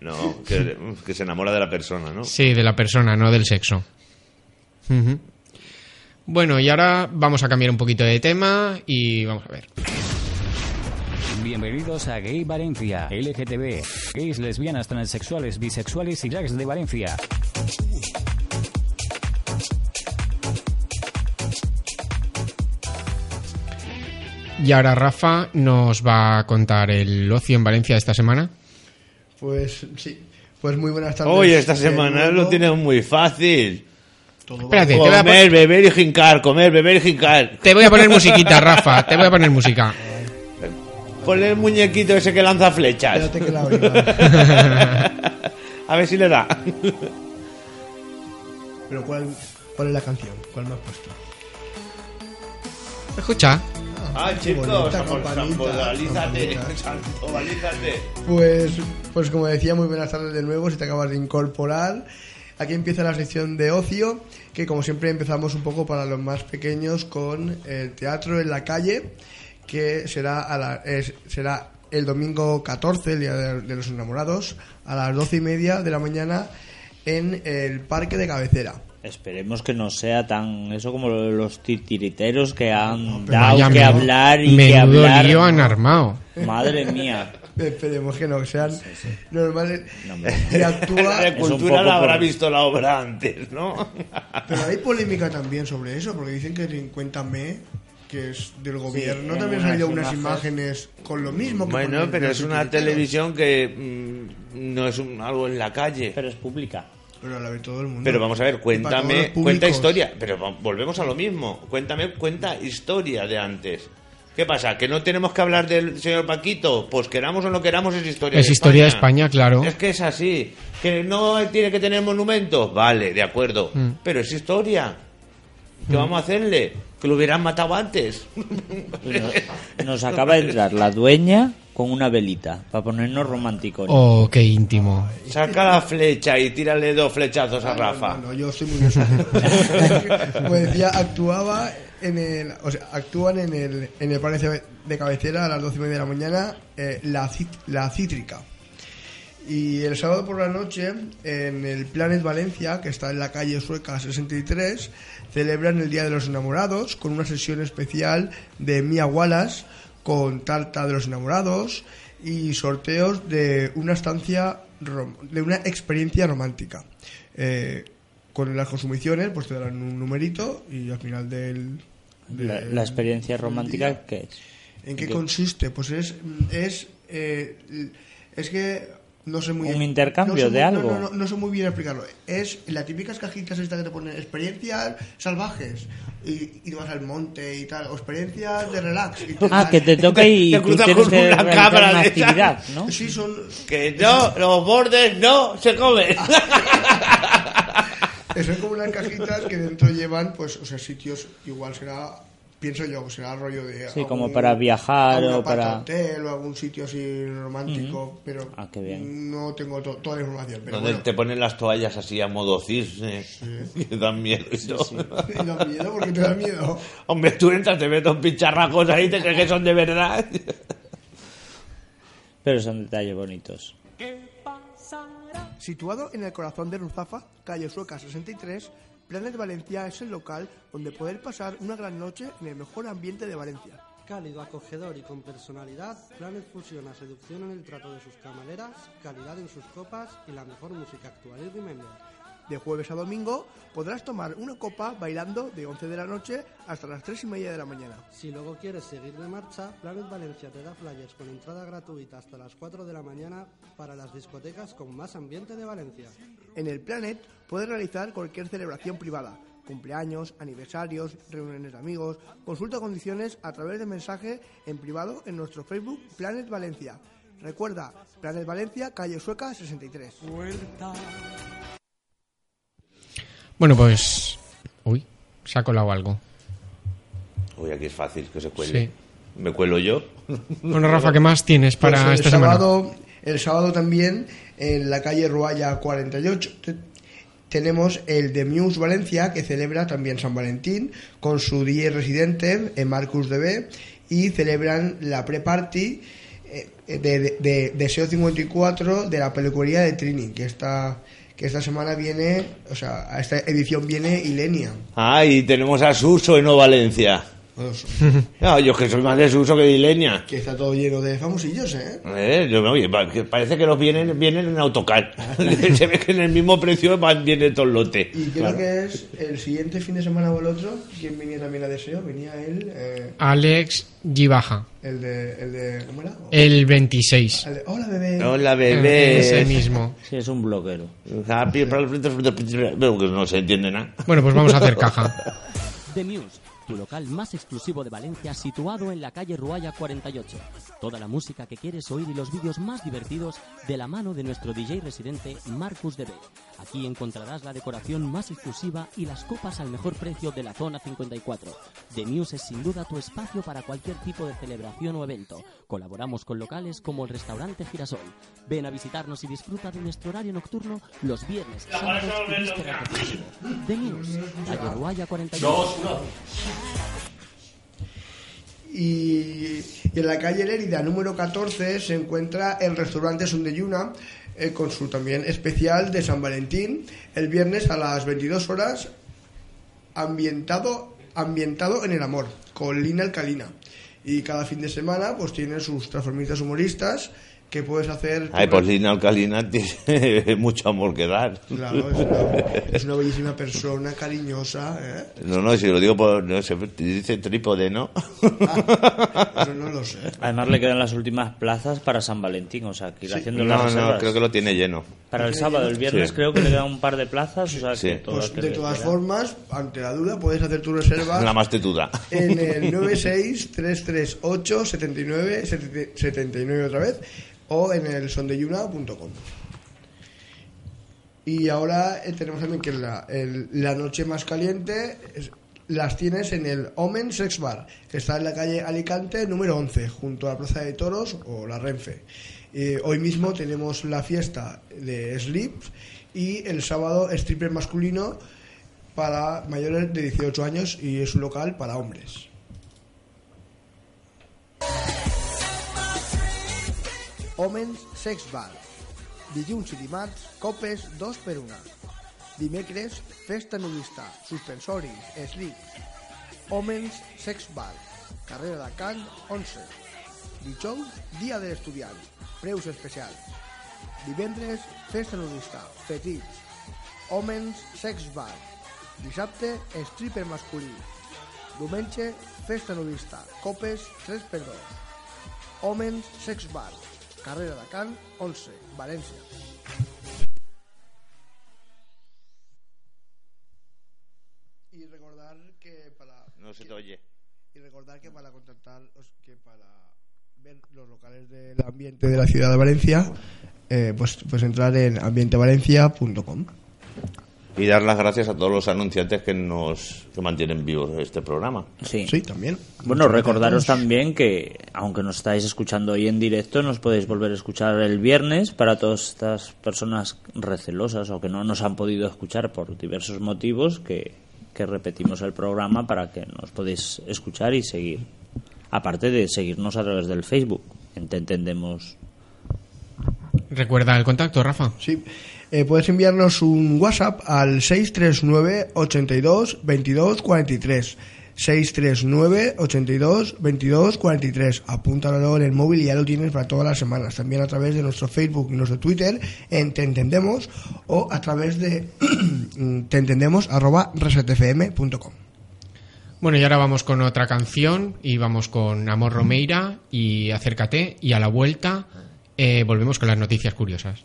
no que, que se enamora de la persona no
Sí, de la persona, no del sexo. Bueno, y ahora vamos a cambiar un poquito de tema y vamos a ver.
Bienvenidos a Gay Valencia, LGTB, gays, lesbianas, transexuales, bisexuales y drags de Valencia.
Y ahora Rafa nos va a contar el ocio en Valencia de esta semana.
Pues sí, pues muy buenas tardes.
Oye, esta
de
semana lo tienes muy fácil.
Espérate, te voy, a
Comer, beber y jincar, comer, beber y jincar.
te voy a poner musiquita, Rafa. Te voy a poner música.
Ponle el muñequito ese que lanza flechas.
Espérate que la oiga.
A ver si le da.
Pero ¿cuál, ¿cuál es la canción? ¿Cuál me has puesto?
Escucha.
Ah, chicos, santobalízate.
Pues, pues como decía, muy buenas tardes de nuevo, si te acabas de incorporar. Aquí empieza la sección de ocio, que como siempre empezamos un poco para los más pequeños con el teatro en la calle, que será, a la- es- será el domingo 14, el Día de, de los Enamorados, a las doce y media de la mañana en el Parque de Cabecera.
Esperemos que no sea tan eso como los titiriteros que han dado que hablar y que hablar.
lío han armado.
Madre mía.
Esperemos que no, sean normales.
No,
Y actúa...
La cultura la habrá
por-
visto la obra antes, ¿no?
Pero hay polémica también sobre eso, porque dicen que en Cuéntame, que es del gobierno,
en
también han salido unas
imágenes.
con lo mismo. Que
Bueno, pero es una televisión que mm, no es un- algo en la calle.
Pero es pública.
Pero la ve todo el mundo.
Pero vamos a ver, cuéntame, cuenta historia. Pero volvemos a lo mismo. Cuéntame, cuenta historia de antes. ¿Qué pasa? ¿Que no tenemos que hablar del señor Paquito? Pues queramos o no queramos, es historia
Es
de
historia de
España.
España, claro.
Es que es así. ¿Que no tiene que tener monumentos? Vale, de acuerdo.
Mm.
Pero es historia. ¿Qué vamos a hacerle? Que lo hubieran matado antes.
Nos, nos acaba de entrar la dueña con una velita para ponernos románticos.
Oh, qué íntimo.
Saca la flecha y tírale dos flechazos a
no,
Rafa.
No, no, yo estoy muy. Como decía, actuaba en el, o sea, actúan en el, en el de cabecera a las doce y media de la mañana eh, la Cítrica. Y el sábado por la noche, en el Planet Valencia, que está en la calle Sueca 63, celebran el Día de los Enamorados con una sesión especial de Mia Wallace con tarta de los enamorados y sorteos de una estancia, de una experiencia romántica. Eh, con las consumiciones, pues te darán un numerito y al final del...
La,
del-
la experiencia romántica es.
¿En qué
¿Qué?
consiste? Pues es es eh, es que no sé muy
¿Un
bien-
intercambio
no sé
de
muy-
algo?
No, no, no, no sé muy bien explicarlo. Es las típicas cajitas esta que te ponen experiencias salvajes y, y te vas al monte y tal, o experiencias de relax. y te
Ah, que te toca y
Te cruzas
tienes
con una cámara
una
de
actividad, ¿no?
Sí, son
Que no, los bordes no se comen.
son como unas cajitas que dentro llevan, pues, o sea, sitios igual será pienso yo, será rollo de
Sí, como
algún-
para viajar o para-
apartahotel o algún sitio así romántico, pero
Ah, qué bien.
no tengo to- toda la información. Pero
Donde
bueno.
te ponen las toallas así a modo cisne, que dan miedo y todo.
Y da miedo porque te da miedo.
Hombre, tú entras, te ves dos pincharracos ahí, te crees que son de verdad.
Pero son detalles bonitos.
Situado en el corazón de Ruzafa, calle Sueca 63, Planet Valencia es el local donde poder pasar una gran noche en el mejor ambiente de Valencia.
Cálido, acogedor y con personalidad, Planet fusiona seducción en el trato de sus camareras, calidad en sus copas y la mejor música actual y remember.
De jueves a domingo podrás tomar una copa bailando de 11 de la noche hasta las 3 y media de la mañana.
Si luego quieres seguir de marcha, Planet Valencia te da flyers con entrada gratuita hasta las 4 de la mañana para las discotecas con más ambiente de Valencia.
En el Planet puedes realizar cualquier celebración privada, cumpleaños, aniversarios, reuniones de amigos, consulta condiciones a través de mensaje en privado en nuestro Facebook Planet Valencia. Recuerda, Planet Valencia, calle Sueca 63.
Bueno, pues. Uy, se ha colado algo.
Uy, aquí es fácil que se cuele.
Sí.
¿Me cuelo yo?
Bueno, Rafa, ¿qué más tienes para
Pues el
esta semana?
sábado, El sábado también, en la calle Ruaya 48, te- tenemos el de Muse Valencia, que celebra también San Valentín, con su DJ residente, en Marcus DB, y celebran la pre-party eh, de, de, de, de SEO 54 de la peluquería de Trini, que esta, que esta semana viene, o sea, a esta edición viene Ilenia.
Ah, y tenemos a Suso en Valencia.
Pues,
No, yo que soy más de Suso que de Ilenia.
que está todo lleno de famosillos, ¿eh?
Eh, yo, oye, parece que los vienen, vienen en autocar. Se ve que en el mismo precio van, viene todo el lote.
Y creo que es el siguiente fin de semana o el otro, quien venía también a Deseo, venía él... eh,
Alex G baja.
El de, el de ¿cómo era?
El 26.
El de, hola bebé.
Hola, bebé.
Ese mismo.
Sí, es un bloguero.
Pero que no se entiende nada.
Bueno, pues vamos a hacer caja.
The Muse, tu local más exclusivo de Valencia, situado en la calle Ruaya 48. Toda la música que quieres oír y los vídeos más divertidos de la mano de nuestro DJ residente Marcus DB. Aquí encontrarás la decoración más exclusiva y las copas al mejor precio de la zona 54. The Muse es sin duda tu espacio para cualquier tipo de celebración o evento. Colaboramos con locales como el restaurante Girasol. Ven a visitarnos y disfruta de nuestro horario nocturno los viernes, sábados y vísperas de festivo. The Muse, calle Ruaya 48.
Y, y en la calle Lérida número 14 se encuentra el restaurante Sundeyuna eh, con su también especial de San Valentín el viernes a las 22 horas ambientado ambientado en el amor con Lina Alcalina y cada fin de semana pues tienen sus transformistas humoristas que puedes hacer
Ay, pues Lina Alcalina tiene mucho amor que dar.
Claro, es una, es una bellísima persona, cariñosa, ¿eh?
No, no, si lo digo por. No sé, dice trípode, ¿no?
Pero no lo sé.
Además le quedan las últimas plazas para San Valentín, o sea, que ir
Sí.
haciendo las
No,
reservas.
no, creo que lo tiene lleno.
Para el sábado, el viernes
Sí.
creo que le quedan un par de plazas, o sea,
Sí.
que
Pues
aquel
de
que
todas formas, ante la duda, puedes hacer tu reserva
La más tetuda.
en el 96338 79 79 otra vez o en el sondeyuna.com. Y ahora eh, tenemos también que la, la noche más caliente las tienes en el Omen Sex Bar, que está en la calle Alicante número 11, junto a la Plaza de Toros o la Renfe. Eh, hoy mismo tenemos la fiesta de Sleep y el sábado stripper masculino para mayores de 18 años y es un local para hombres. Homens Sex Bar. Dilluns i dimarts, copes 2 per 1. Dimecres, festa nudista, suspensori, slip. Homens Sex Bar. Carrera de Can 11. Dijous, dia de l'estudiant. Preus especials. Divendres, festa nudista, petits. Homens Sex Bar. Dissabte, stripper masculí. Diumenge, festa nudista, copes 3 per 2. Homens Sex Bar. Carrera de Can 11, València. Y recordar que para
No se te oye.
y recordar que para contactar os- que para ver los locales del ambiente de la ciudad de Valencia eh, pues pues entrar en ambientevalencia.com
Y dar las gracias a todos los anunciantes que nos que mantienen vivo este programa.
Sí.
Sí, también.
Bueno,
Muchas
recordaros
gracias.
también que, aunque nos estáis escuchando hoy en directo, nos podéis volver a escuchar el viernes para todas estas personas recelosas o que no nos han podido escuchar por diversos motivos, que, que repetimos el programa para que nos podéis escuchar y seguir. Aparte de seguirnos a través del Facebook. en Te entendemos.
Recuerda el contacto, Rafa.
Sí. Eh, puedes enviarnos un WhatsApp al 639 82 22 43. 639 82 22 43. Apúntalo en el móvil y ya lo tienes para todas las semanas. También a través de nuestro Facebook y nuestro Twitter en Te Entendemos o a través de te entendemos arroba resetfm.com.
Bueno, y ahora vamos con otra canción y vamos con Amor Romeira y Acércate y a la vuelta eh, volvemos con las noticias curiosas.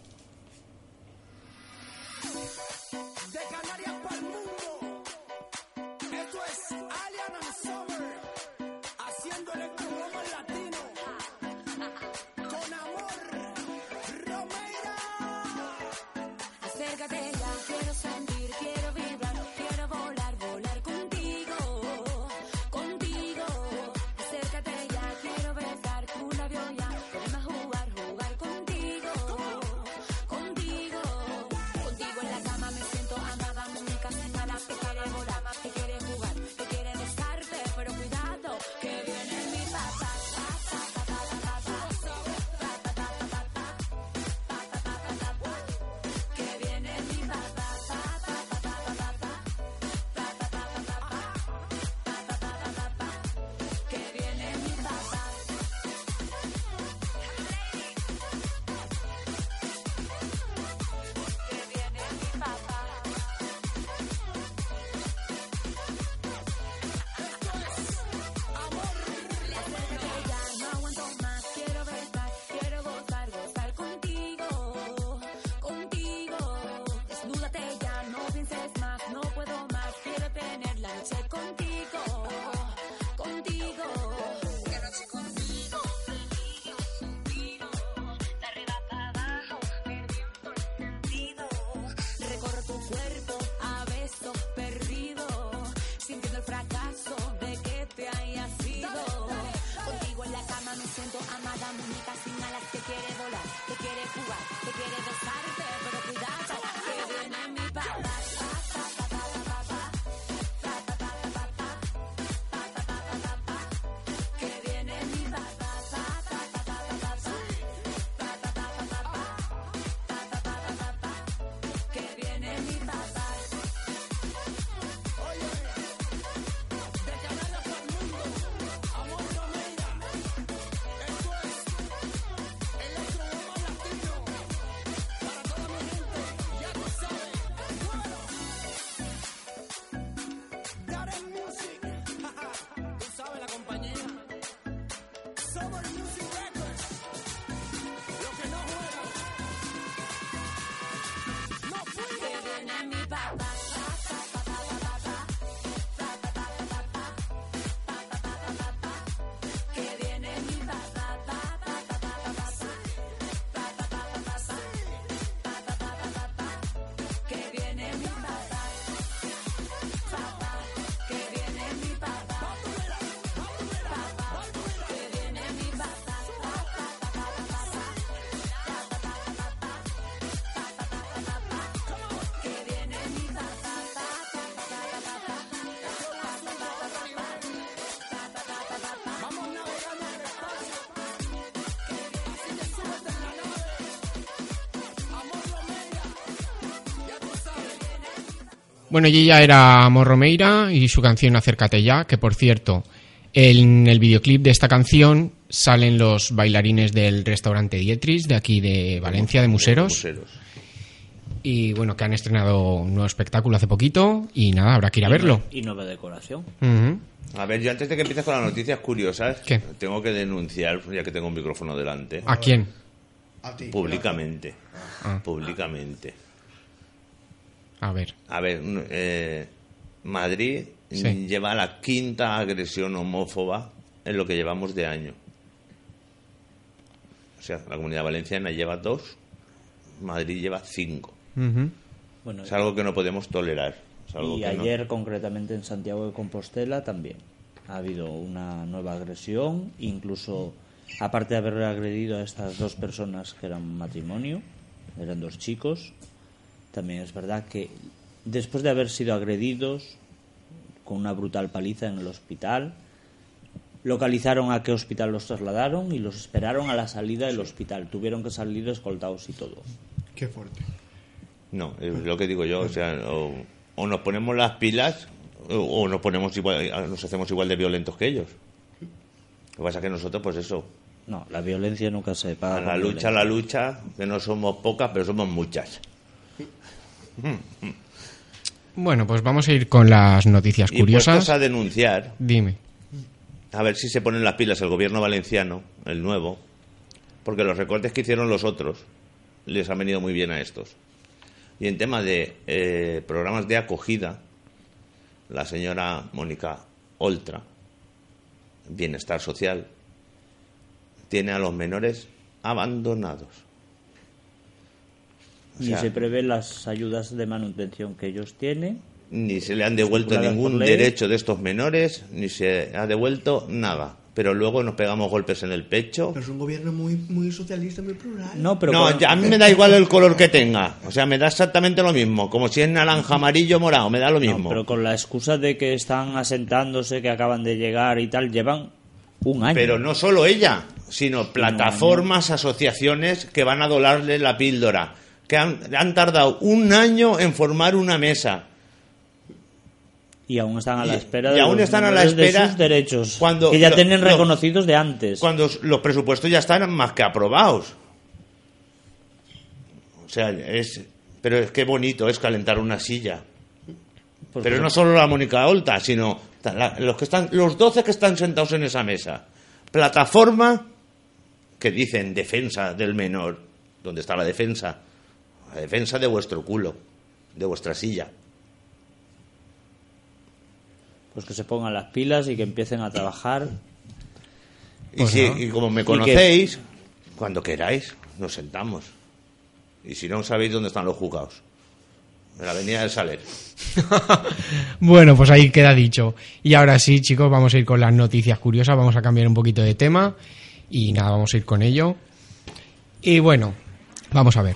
Mi
Bueno, y ella era Amor Romeira y su canción Acércate ya, que por cierto, en el videoclip de esta canción salen los bailarines del restaurante Dietris de aquí de Valencia, de Museros.
Museros.
Y bueno, que han estrenado un nuevo espectáculo hace poquito y nada, habrá que ir a verlo.
Y nueva decoración.
A ver, yo antes de que empieces con las noticias curiosas,
¿Qué?
tengo que denunciar, ya que tengo un micrófono delante,
¿A quién?
A ti.
públicamente.
Ah.
Públicamente.
A ver.
A ver, eh, Madrid
Sí.
lleva la quinta agresión homófoba en lo que llevamos de año. O sea, la comunidad valenciana lleva dos, Madrid lleva cinco.
Bueno,
Es algo que no podemos tolerar. Es algo
y
que no-
ayer, concretamente en Santiago de Compostela, también ha habido una nueva agresión. Incluso, aparte de haber agredido a estas dos personas que eran matrimonio, eran dos chicos, también es verdad que después de haber sido agredidos con una brutal paliza en el hospital, localizaron a qué hospital los trasladaron y los esperaron a la salida del hospital. Tuvieron que salir escoltados y todo.
Qué fuerte.
No, es lo que digo yo, o sea, o, o nos ponemos las pilas o, o nos ponemos igual, nos hacemos igual de violentos que ellos. Lo que pasa es que nosotros, pues eso,
No, la violencia nunca se paga.
a la lucha,
violencia.
la lucha, que no somos pocas, pero somos muchas.
Bueno, pues vamos a ir con las noticias
Y
curiosas.
puestos a denunciar,
Dime.
a ver si se ponen las pilas el gobierno valenciano, el nuevo, porque los recortes que hicieron los otros les han venido muy bien a estos. Y en tema de eh, programas de acogida, la señora Mónica Oltra, Bienestar Social, tiene a los menores abandonados. O
Ni
sea,
se prevé las ayudas de manutención que ellos tienen.
ni se le han devuelto ningún derecho de estos menores, ni se ha devuelto nada. Pero luego nos pegamos golpes en el pecho.
Pero es un gobierno muy, muy socialista, muy plural.
No, pero
no, ya a mí me da igual el color que tenga. O sea, me da exactamente lo mismo. Como si es naranja, amarillo, morado, me da lo
No,
mismo.
pero con la excusa de que están asentándose, que acaban de llegar y tal, llevan un año.
Pero no solo ella, sino plataformas, asociaciones que van a dolarle la píldora. Que han, han tardado un año en formar una mesa.
Y aún están a la
Y-
espera
y
de,
aún
los
están a la
menores de
espera
sus derechos,
cuando
que ya
lo-
tienen
lo-
reconocidos de antes.
Cuando los presupuestos ya están más que aprobados. O sea, es. Pero es que bonito es calentar una silla.
Pues
pero
pues-
no solo la Mónica Olta, sino la- los que están, los 12 que están sentados en esa mesa. Plataforma que dicen defensa del menor. ¿Dónde está la defensa? La defensa de vuestro culo, de vuestra silla.
Pues que se pongan las pilas y que empiecen a trabajar.
Y,
Pues
si-
no.
y como me
que-
conocéis, cuando queráis, nos sentamos. Y si no sabéis dónde están los juzgados. En la avenida del Saler.
Bueno, pues ahí queda dicho. Y ahora sí, chicos, vamos a ir con las noticias curiosas, vamos a cambiar un poquito de tema y nada, vamos a ir con ello. Y bueno, vamos a ver.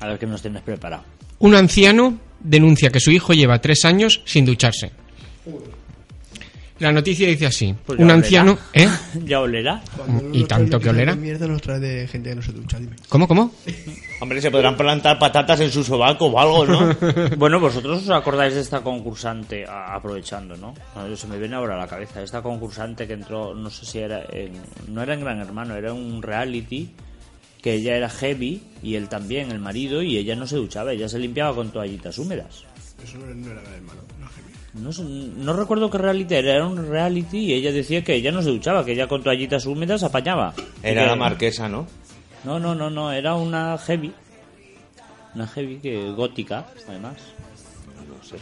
A ver qué nos tienes preparado.
Un anciano denuncia que su hijo lleva tres años sin ducharse. La noticia dice así.
Pues
un
olerá.
anciano... ¿Eh?
¿Ya olerá?
¿Y tanto que olera?
mierda nos trae de gente que no se ducha, dime.
¿Cómo, cómo?
Hombre, se podrán plantar patatas en su sobaco o algo, ¿no?
Bueno, vosotros os acordáis de esta concursante, aprovechando, ¿no? Bueno, Se me viene ahora a la cabeza, esta concursante que entró, no sé si era, en- no era en Gran Hermano, era un reality, que ella era heavy y él también, el marido, y ella no se duchaba, ella se limpiaba con toallitas húmedas.
Eso no, no era el malo, la Heavy.
No, no recuerdo qué reality era, era un reality y ella decía que ella no se duchaba, que ella con toallitas húmedas apañaba.
Era
que-
la marquesa, ¿no?
No, no, no, no, era una heavy. Una heavy que gótica, además.
No sé.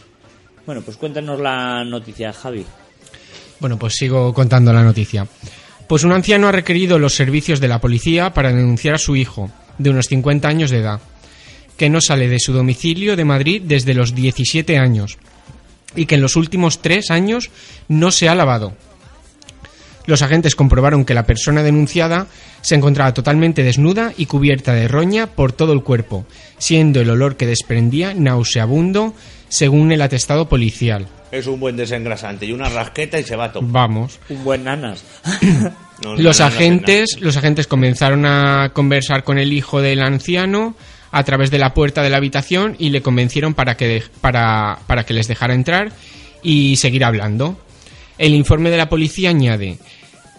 Bueno, pues cuéntanos la noticia, Javi.
Bueno, pues sigo contando la noticia. Pues un anciano ha requerido los servicios de la policía para denunciar a su hijo, de unos 50 años de edad, que no sale de su domicilio de Madrid desde los 17 años y que en los últimos tres años no se ha lavado. Los agentes comprobaron que la persona denunciada se encontraba totalmente desnuda y cubierta de roña por todo el cuerpo, siendo el olor que desprendía nauseabundo según el atestado policial.
Es un buen desengrasante y una rasqueta y se va a tomar.
Vamos.
Un buen nanas.
No, no,
Los
no,
agentes, los agentes comenzaron a conversar con el hijo del anciano a través de la puerta de la habitación y le convencieron para que, para, para que les dejara entrar y seguir hablando. El informe de la policía añade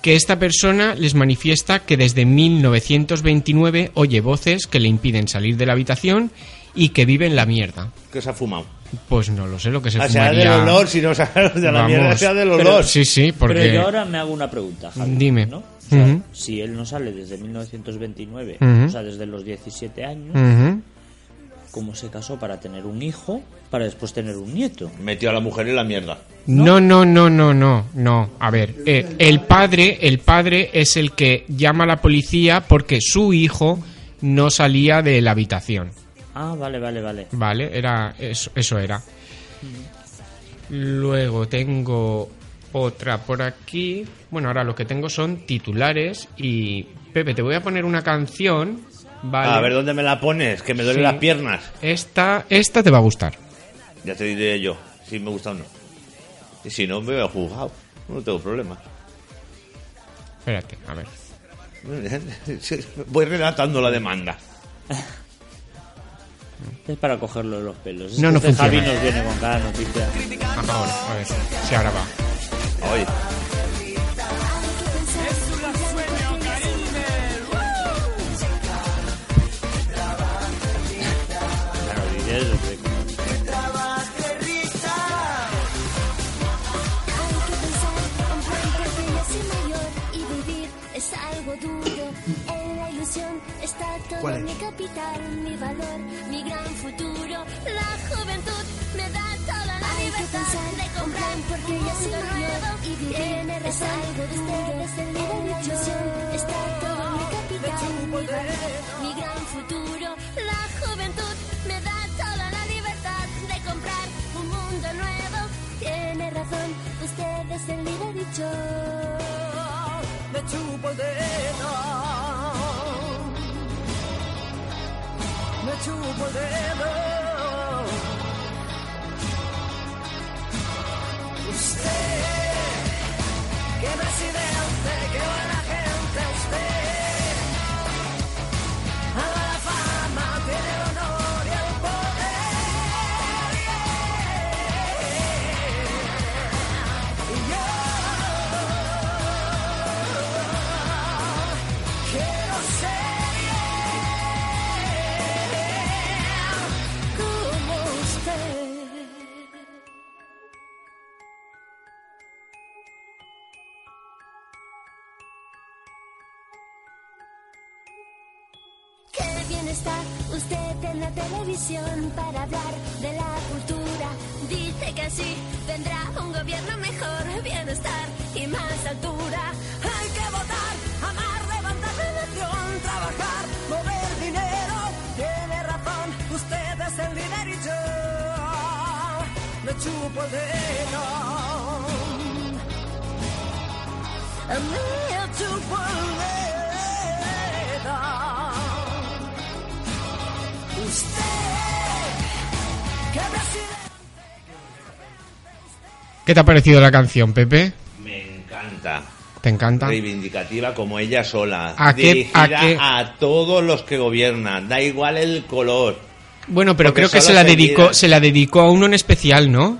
que esta persona les manifiesta que desde 1929 oye voces que le impiden salir de la habitación y que vive en la mierda.
Que se ha fumado.
Pues no lo sé lo que se
Ah, será
fumaría.
del olor, si no será de la
Vamos.
mierda, será del
Pero-
olor.
sí, sí, porque...
Pero yo ahora me hago una pregunta, Javi.
Dime.
¿no? O sea. Si él no sale desde 1929,
Ujú.
o sea, desde los 17 años. ¿cómo se casó para tener un hijo, para después tener un nieto?
Metió a la mujer en la mierda.
No, no, no, no, no, no. A ver, eh, el padre, el padre es el que llama a la policía porque su hijo no salía de la habitación.
Ah, vale, vale, vale.
Vale, era eso, eso era. Luego tengo otra por aquí. Bueno, ahora lo que tengo son titulares y Pepe, te voy a poner una canción. Vale.
A ver dónde me la pones, que me duelen
Sí.
las piernas.
Esta, esta te va a gustar.
Ya te diré yo si me gusta o no. Y si no, me voy a juzgado. No tengo problema.
Espérate, a ver.
Voy relatando la demanda.
Es para cogerlo de los pelos.
No, no
este Javi nos viene con cada noticia.
Ahora, a ver si ahora va.
Oye,
¿Cuál es?
mi capital, mi valor, mi gran futuro. La juventud me da toda la libertad de comprar porque ya se nuevo y vivir es algo duro. En la ilusión está todo mi capital, mi valor, mi gran futuro. La juventud me da toda la libertad de comprar un mundo nuevo. Tiene razón, usted es el líder y yo me chupo el dedo. ¿Qué
te ha parecido la canción, Pepe?
me encanta.
¿Te encanta?
Reivindicativa como ella sola.
¿A
dirigida
a qué?
a todos los que gobiernan. Da igual el color.
Bueno, pero
Porque
creo que se la
se
dedicó,
miran.
se la dedicó a uno en especial, ¿no?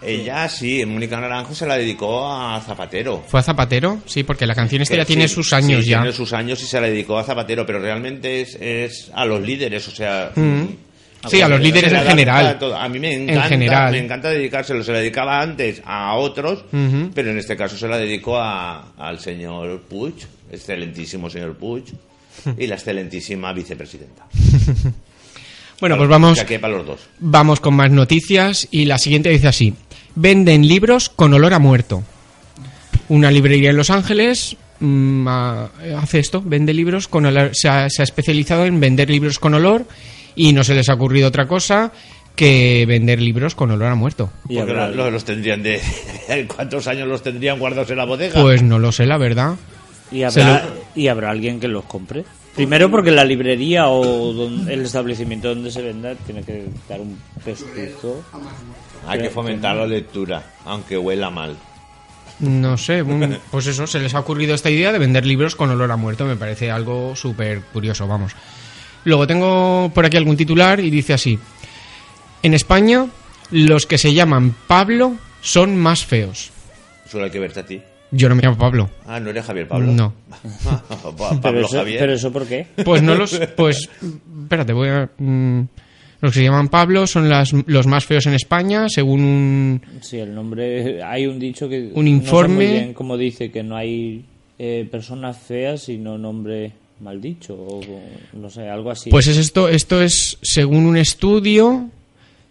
Ella sí, Mónica Naranjo se la dedicó a Zapatero.
¿Fue a Zapatero? Sí, porque la canción esta
Que
ya tiene sus años
sí,
ya.
Tiene sus años y se la dedicó a Zapatero, pero realmente es, es a los líderes, o sea,
Mm. Sí, a los líderes en general.
a mí me
En
encanta,
general.
me encanta dedicárselo. Se lo dedicaba antes a otros, pero en este caso se la dedico a- al señor Puig, excelentísimo señor Puig, y la excelentísima vicepresidenta.
Bueno, pues vamos,
Que para los dos.
vamos con más noticias y la siguiente dice así. Venden libros con olor a muerto. Una librería en Los Ángeles mm, hace esto, vende libros con olor, se ha, se ha especializado en vender libros con olor y no se les ha ocurrido otra cosa que vender libros con olor a muerto.
Porque los, los- los tendrían de... ¿Cuántos años los tendrían guardados en la bodega?
Pues no lo sé, la verdad.
¿Y habrá,
lo-
¿Y habrá alguien que los compre? Primero porque la librería o don- el establecimiento donde se venda tiene que dar un pescuezo.
Hay que fomentar la lectura, aunque huela mal.
No sé, un- pues eso, se les ha ocurrido esta idea de vender libros con olor a muerto, me parece algo súper curioso, vamos. Luego tengo por aquí algún titular y dice así, en España los que se llaman Pablo son más feos.
Solo hay que verte a ti.
Yo no me llamo Pablo.
Ah, ¿no eres Javier Pablo?
No.
Pablo
Pero eso,
Javier.
pero eso por qué?
Pues no los... Pues, espérate, voy a... mm, los que se llaman Pablo son las, los más feos en España, según un...
Sí, el nombre. Hay un dicho que.
Un
No
informe-
sé muy bien cómo dice que no hay eh, personas feas, sino nombre mal dicho. O no sé, algo así.
Pues es esto, esto es según un estudio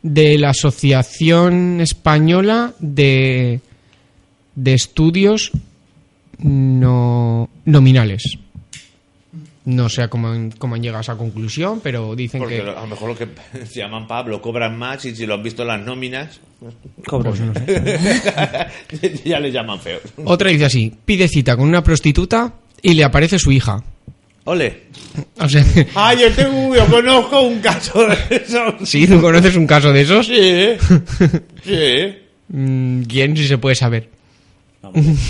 de la Asociación Española de, de Estudios no, Nominales. No sé cómo, han- cómo han llegado a esa conclusión, pero dicen
Porque
que...
a lo mejor lo que se llaman Pablo cobran más y si lo han visto en las nóminas,
Pues no sé.
ya le llaman feos.
Otra dice así, pide cita con una prostituta y le aparece su hija.
Ole.
O sea,
Ay, yo, tengo, yo conozco un caso de eso.
¿sí? ¿Tú conoces un caso de esos?
Sí. Sí.
Mm, ¿Quién, si se puede saber?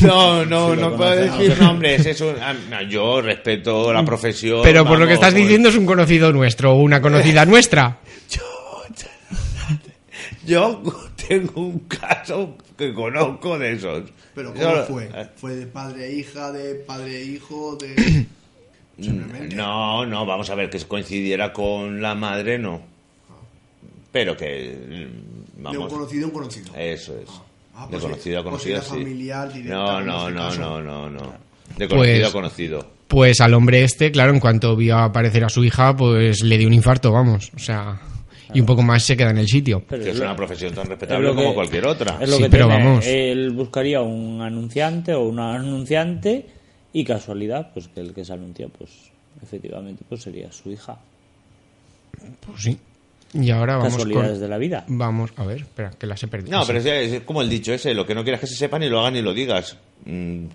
No, no, no puedo decir
no.
nombres. Es un- ah, no, yo respeto la profesión.
Pero por lo que estás
pues-
diciendo es un conocido nuestro o una conocida nuestra.
Yo tengo un caso que conozco de esos.
Pero
Yo-
¿cómo fue?
eh,
¿Fue de padre e hija, de padre e hijo, de...
No, no, vamos a ver, que coincidiera con la madre, no. Pero que. mm,
de un
Vamos.
conocido a un conocido?
Eso es.
Ah,
de
pues
conocido a conocido,
Pues
sí.
familiar directa,
no, no, no,
caso.
no, no, no. De
Pues-
conocido a conocido.
Pues al hombre este, claro, en cuanto vio aparecer a su hija, pues le dio un infarto, vamos. O sea, y un poco más se queda en el sitio.
que es una profesión tan
Es
respetable
lo
como
que-
cualquier otra.
Es lo
Sí,
que
pero
tiene.
vamos.
Él buscaría un anunciante o una anunciante y casualidad, pues que el que se anuncia, pues efectivamente, pues sería su hija.
Pues sí. Y ahora vamos
Casualidades
con...
de la vida.
Vamos, a ver, espera, que las he perdido.
No, pero es, es como el dicho ese: lo que no quieras que se sepa, ni lo hagas ni lo digas. Mm,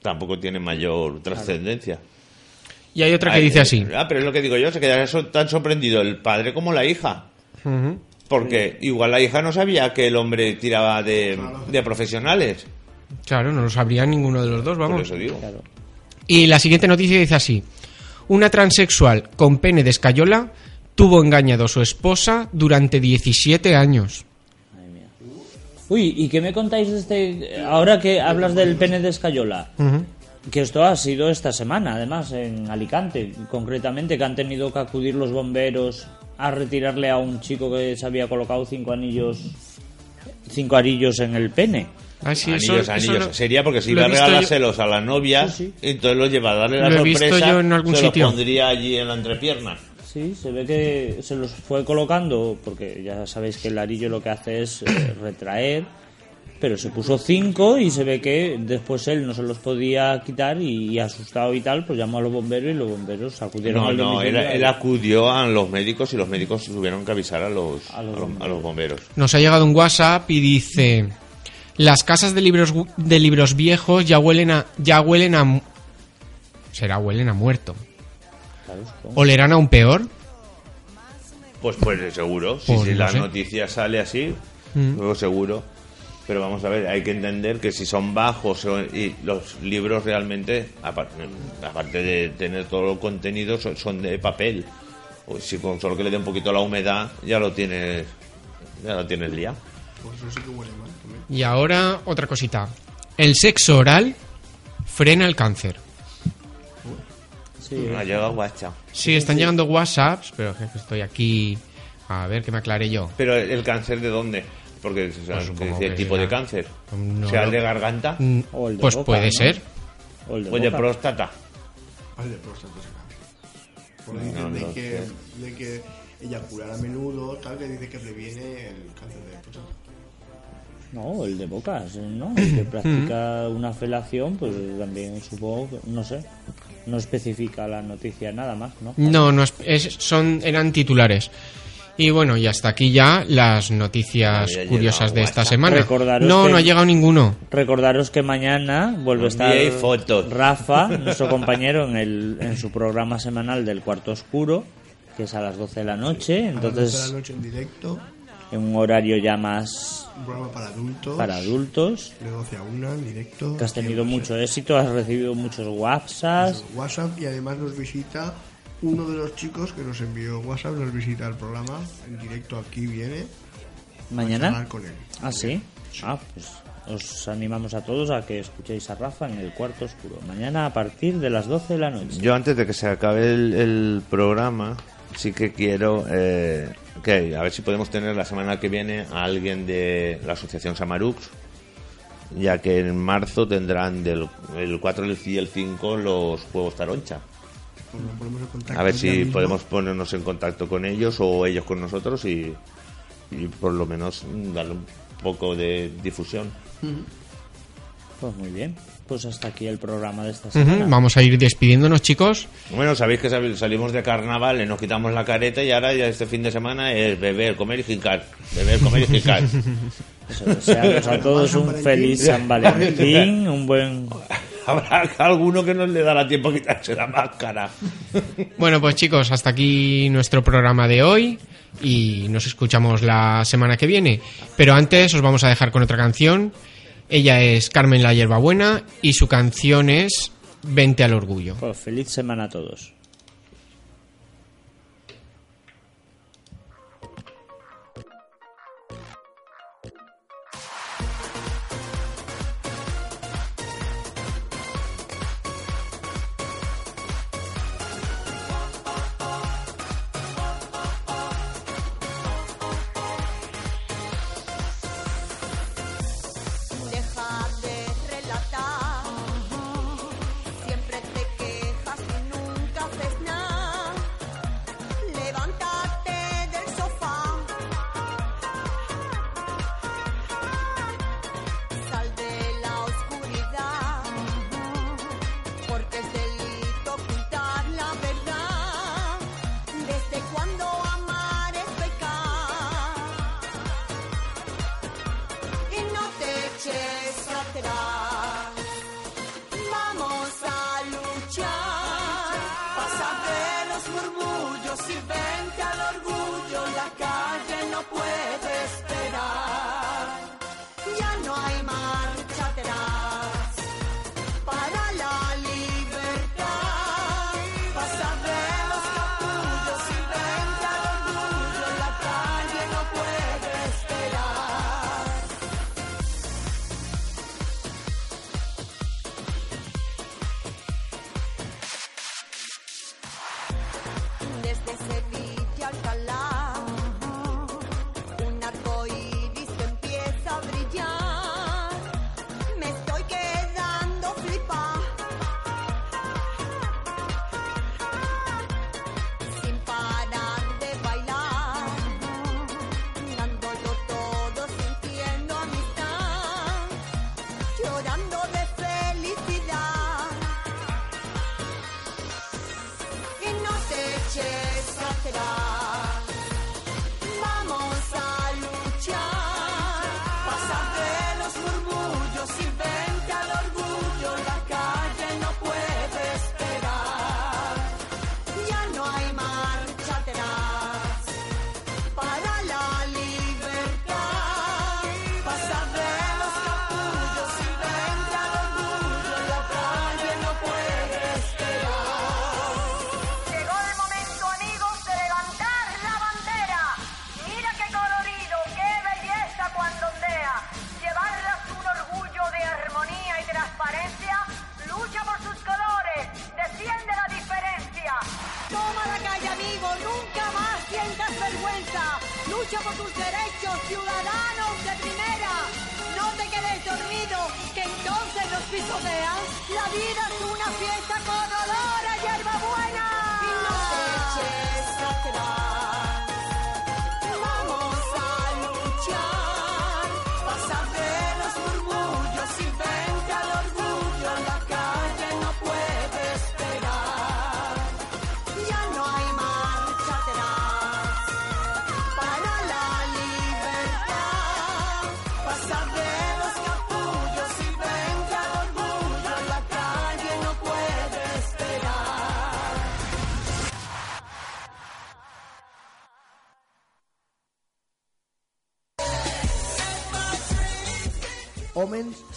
tampoco tiene mayor trascendencia.
Y hay otra que
Ay,
dice así.
Ah, pero es lo que digo yo, se quedaría so- tan sorprendido el padre como la hija. Porque igual la hija no sabía que el hombre tiraba de, de profesionales.
Claro, no lo sabría ninguno de los dos,
Por
vamos.
eso digo.
Y la siguiente noticia dice así. Una transexual con pene de escayola tuvo engañado a su esposa durante 17 años.
Uy, ¿y qué me contáis de este... Ahora que hablas del pene de escayola? Que esto ha sido esta semana, además, en Alicante, concretamente, que han tenido que acudir los bomberos a retirarle a un chico que se había colocado cinco anillos, cinco arillos en el pene.
Ah, sí,
anillos,
eso- eso
anillos.
lo-
Sería porque si iba a regalárselos a la novia,
Sí,
entonces los lleva a darle la
Lo he visto
sorpresa,
yo en algún
se los
sitio.
pondría allí en la entrepierna.
Sí, se ve que se los fue colocando, porque ya sabéis que el arillo lo que hace es eh, retraer, pero se puso cinco y se ve que después él no se los podía quitar y, asustado y tal, pues llamó a los bomberos y los bomberos acudieron
No,
al
no, él,
y-
él acudió a los médicos y los médicos tuvieron que avisar a los, a los, a los bomberos.
Nos ha llegado un WhatsApp y dice... Las casas de libros, de libros viejos ya huelen a... Ya huelen a... mu- Será huelen a muerto. ¿Olerán aún peor?
Pues pues seguro, si,
Pues
si
no
la
sé.
noticia sale así,
Mm.
luego seguro. Pero vamos a ver, hay que entender que si son bajos y los libros realmente, apar- aparte de tener todo el contenido, son, son de papel. O si con solo que le dé un poquito la humedad, ya lo tienes, ya lo tienes liado.
Pues eso sí que huele mal también.
Y ahora otra cosita. El sexo oral frena el cáncer.
Sí,
Me ha llegado guacha.
Sí, están llegando WhatsApps, pero es que estoy aquí A ver, que me aclaré yo.
Pero el cáncer de dónde? Porque o sea,
Pues supongo
¿qué
que
tipo
será-
de cáncer?
No
¿Sea el de garganta?
Mm,
O el de
Pues
boca,
puede
¿no?
ser.
O el de
¿O el de
boca.
próstata?
Al de próstata será. Porque
No,
dicen de,
no
que, de que eyacular a menudo, tal, que dice que previene el cáncer de próstata.
No, el de bocas, ¿no? El que practica una felación, pues también supongo, que- no sé, no especifica la noticia nada más, ¿no?
No, no es, es- son eran titulares. Y bueno, y hasta aquí ya las noticias curiosas de esta
WhatsApp.
semana.
Recordaros
No,
que-
no ha llegado ninguno.
Recordaros que mañana vuelve a estar
fotos.
Rafa, nuestro compañero, en, el, en su programa semanal del Cuarto Oscuro, que es a las 12 de la noche,
A las 12 de
entonces
la noche en directo,
en un horario ya más
un programa para adultos.
para adultos,
De 12 a 1 en directo.
que has tenido mucho éxito, has recibido muchos WhatsApps.
WhatsApp y además nos visita uno de los chicos que nos envió WhatsApp, nos visita el programa en directo aquí viene. a
¿Mañana?
charlar con él.
¿Ah, sí? Ah, pues os animamos a todos a que escuchéis a Rafa en el Cuarto Oscuro. Mañana a partir de las 12 de la noche.
Yo antes de que se acabe el, el programa, sí que quiero eh, que a ver si podemos tener la semana que viene a alguien de la asociación Samarux, ya que en marzo tendrán del el 4 y el 5 los Juegos Taroncha.
Pues
A ver si
mismo.
podemos ponernos en contacto con ellos o ellos con nosotros y, y por lo menos darle un poco de difusión.
Pues muy bien. Pues hasta aquí el programa de esta semana.
Vamos a ir despidiéndonos, chicos.
Bueno, sabéis que sal- salimos de carnaval, nos quitamos la careta y ahora ya este fin de semana es beber, comer y jincar. Beber, comer y jincar.
Eso, desearos a todos un feliz San Valentín, un buen...
Habrá alguno que no le dará tiempo a quitarse la máscara.
Bueno, pues chicos, hasta aquí nuestro programa de hoy y nos escuchamos la semana que viene. Pero antes os vamos a dejar con otra canción. Ella es Carmen la Hierbabuena y su canción es Vente al Orgullo.
Pues feliz semana a todos.
de felicidad. Quedes dormido, que entonces nos pisotean. La vida es una fiesta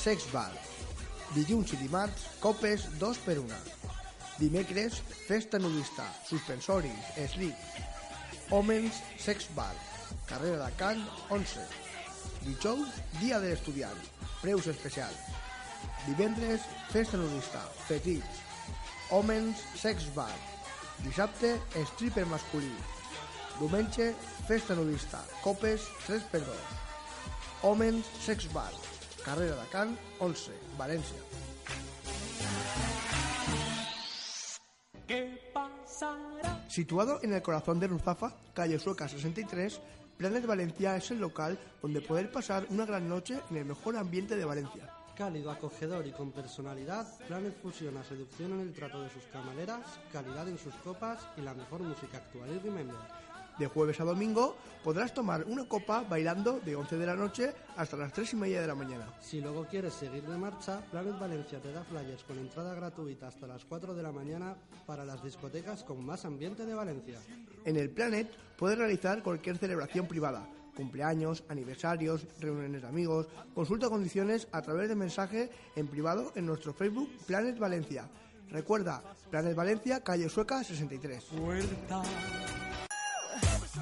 Sex Bar. Dilluns i dimarts, copes 2 per 1. Dimecres, festa nudista, suspensoris, slip. Homens Sex Bar. Carrera de Can 11. Dijous, dia de l'estudiant. Preus especials. Divendres, festa nudista, petits. Homens Sex Bar. Dissabte, stripper masculí. Diumenge, festa nudista, copes 3 per 2. Homens Sex Bar. Carrera de Can 11, València. Situado en el corazón de Ruzafa, calle Sueca 63, Planet Valencia es el local donde poder pasar una gran noche en el mejor ambiente de Valencia.
Cálido, acogedor y con personalidad, Planet fusiona seducción en el trato de sus camareras, calidad en sus copas y la mejor música actual y remember.
De jueves a domingo podrás tomar una copa bailando de 11 de la noche hasta las 3 y media de la mañana.
Si luego quieres seguir de marcha, Planet Valencia te da flyers con entrada gratuita hasta las 4 de la mañana para las discotecas con más ambiente de Valencia.
En el Planet puedes realizar cualquier celebración privada, cumpleaños, aniversarios, reuniones de amigos, consulta condiciones a través de mensaje en privado en nuestro Facebook Planet Valencia. Recuerda, Planet Valencia, calle Sueca 63.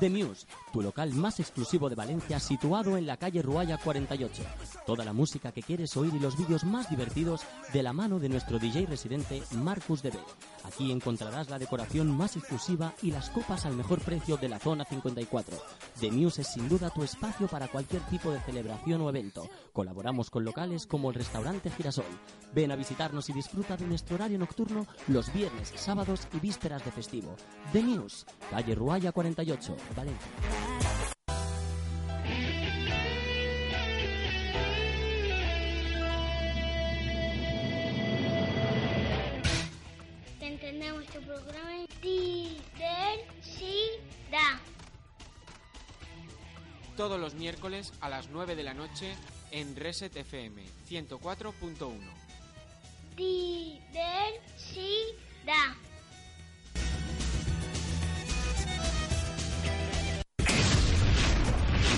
The Muse, tu local más exclusivo de Valencia situado en la calle Ruaya 48. Toda la música que quieres oír y los vídeos más divertidos de la mano de nuestro DJ residente Marcus DB. Aquí encontrarás la decoración más exclusiva y las copas al mejor precio de la zona 54. The Muse es sin duda tu espacio para cualquier tipo de celebración o evento. Colaboramos con locales como el restaurante Girasol. Ven a visitarnos y disfruta de nuestro horario nocturno los viernes, sábados y vísperas de festivo. The Muse, calle Ruaya 48, Valencia.
Te entendemos tu programa en diversidad.
Todos los miércoles a las 9 de la noche en Reset FM 104.1.
Diversidad.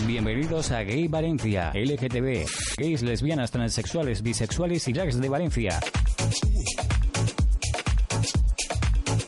Bienvenidos a Gay Valencia, LGTB, gays, lesbianas, transexuales, bisexuales y drags de Valencia.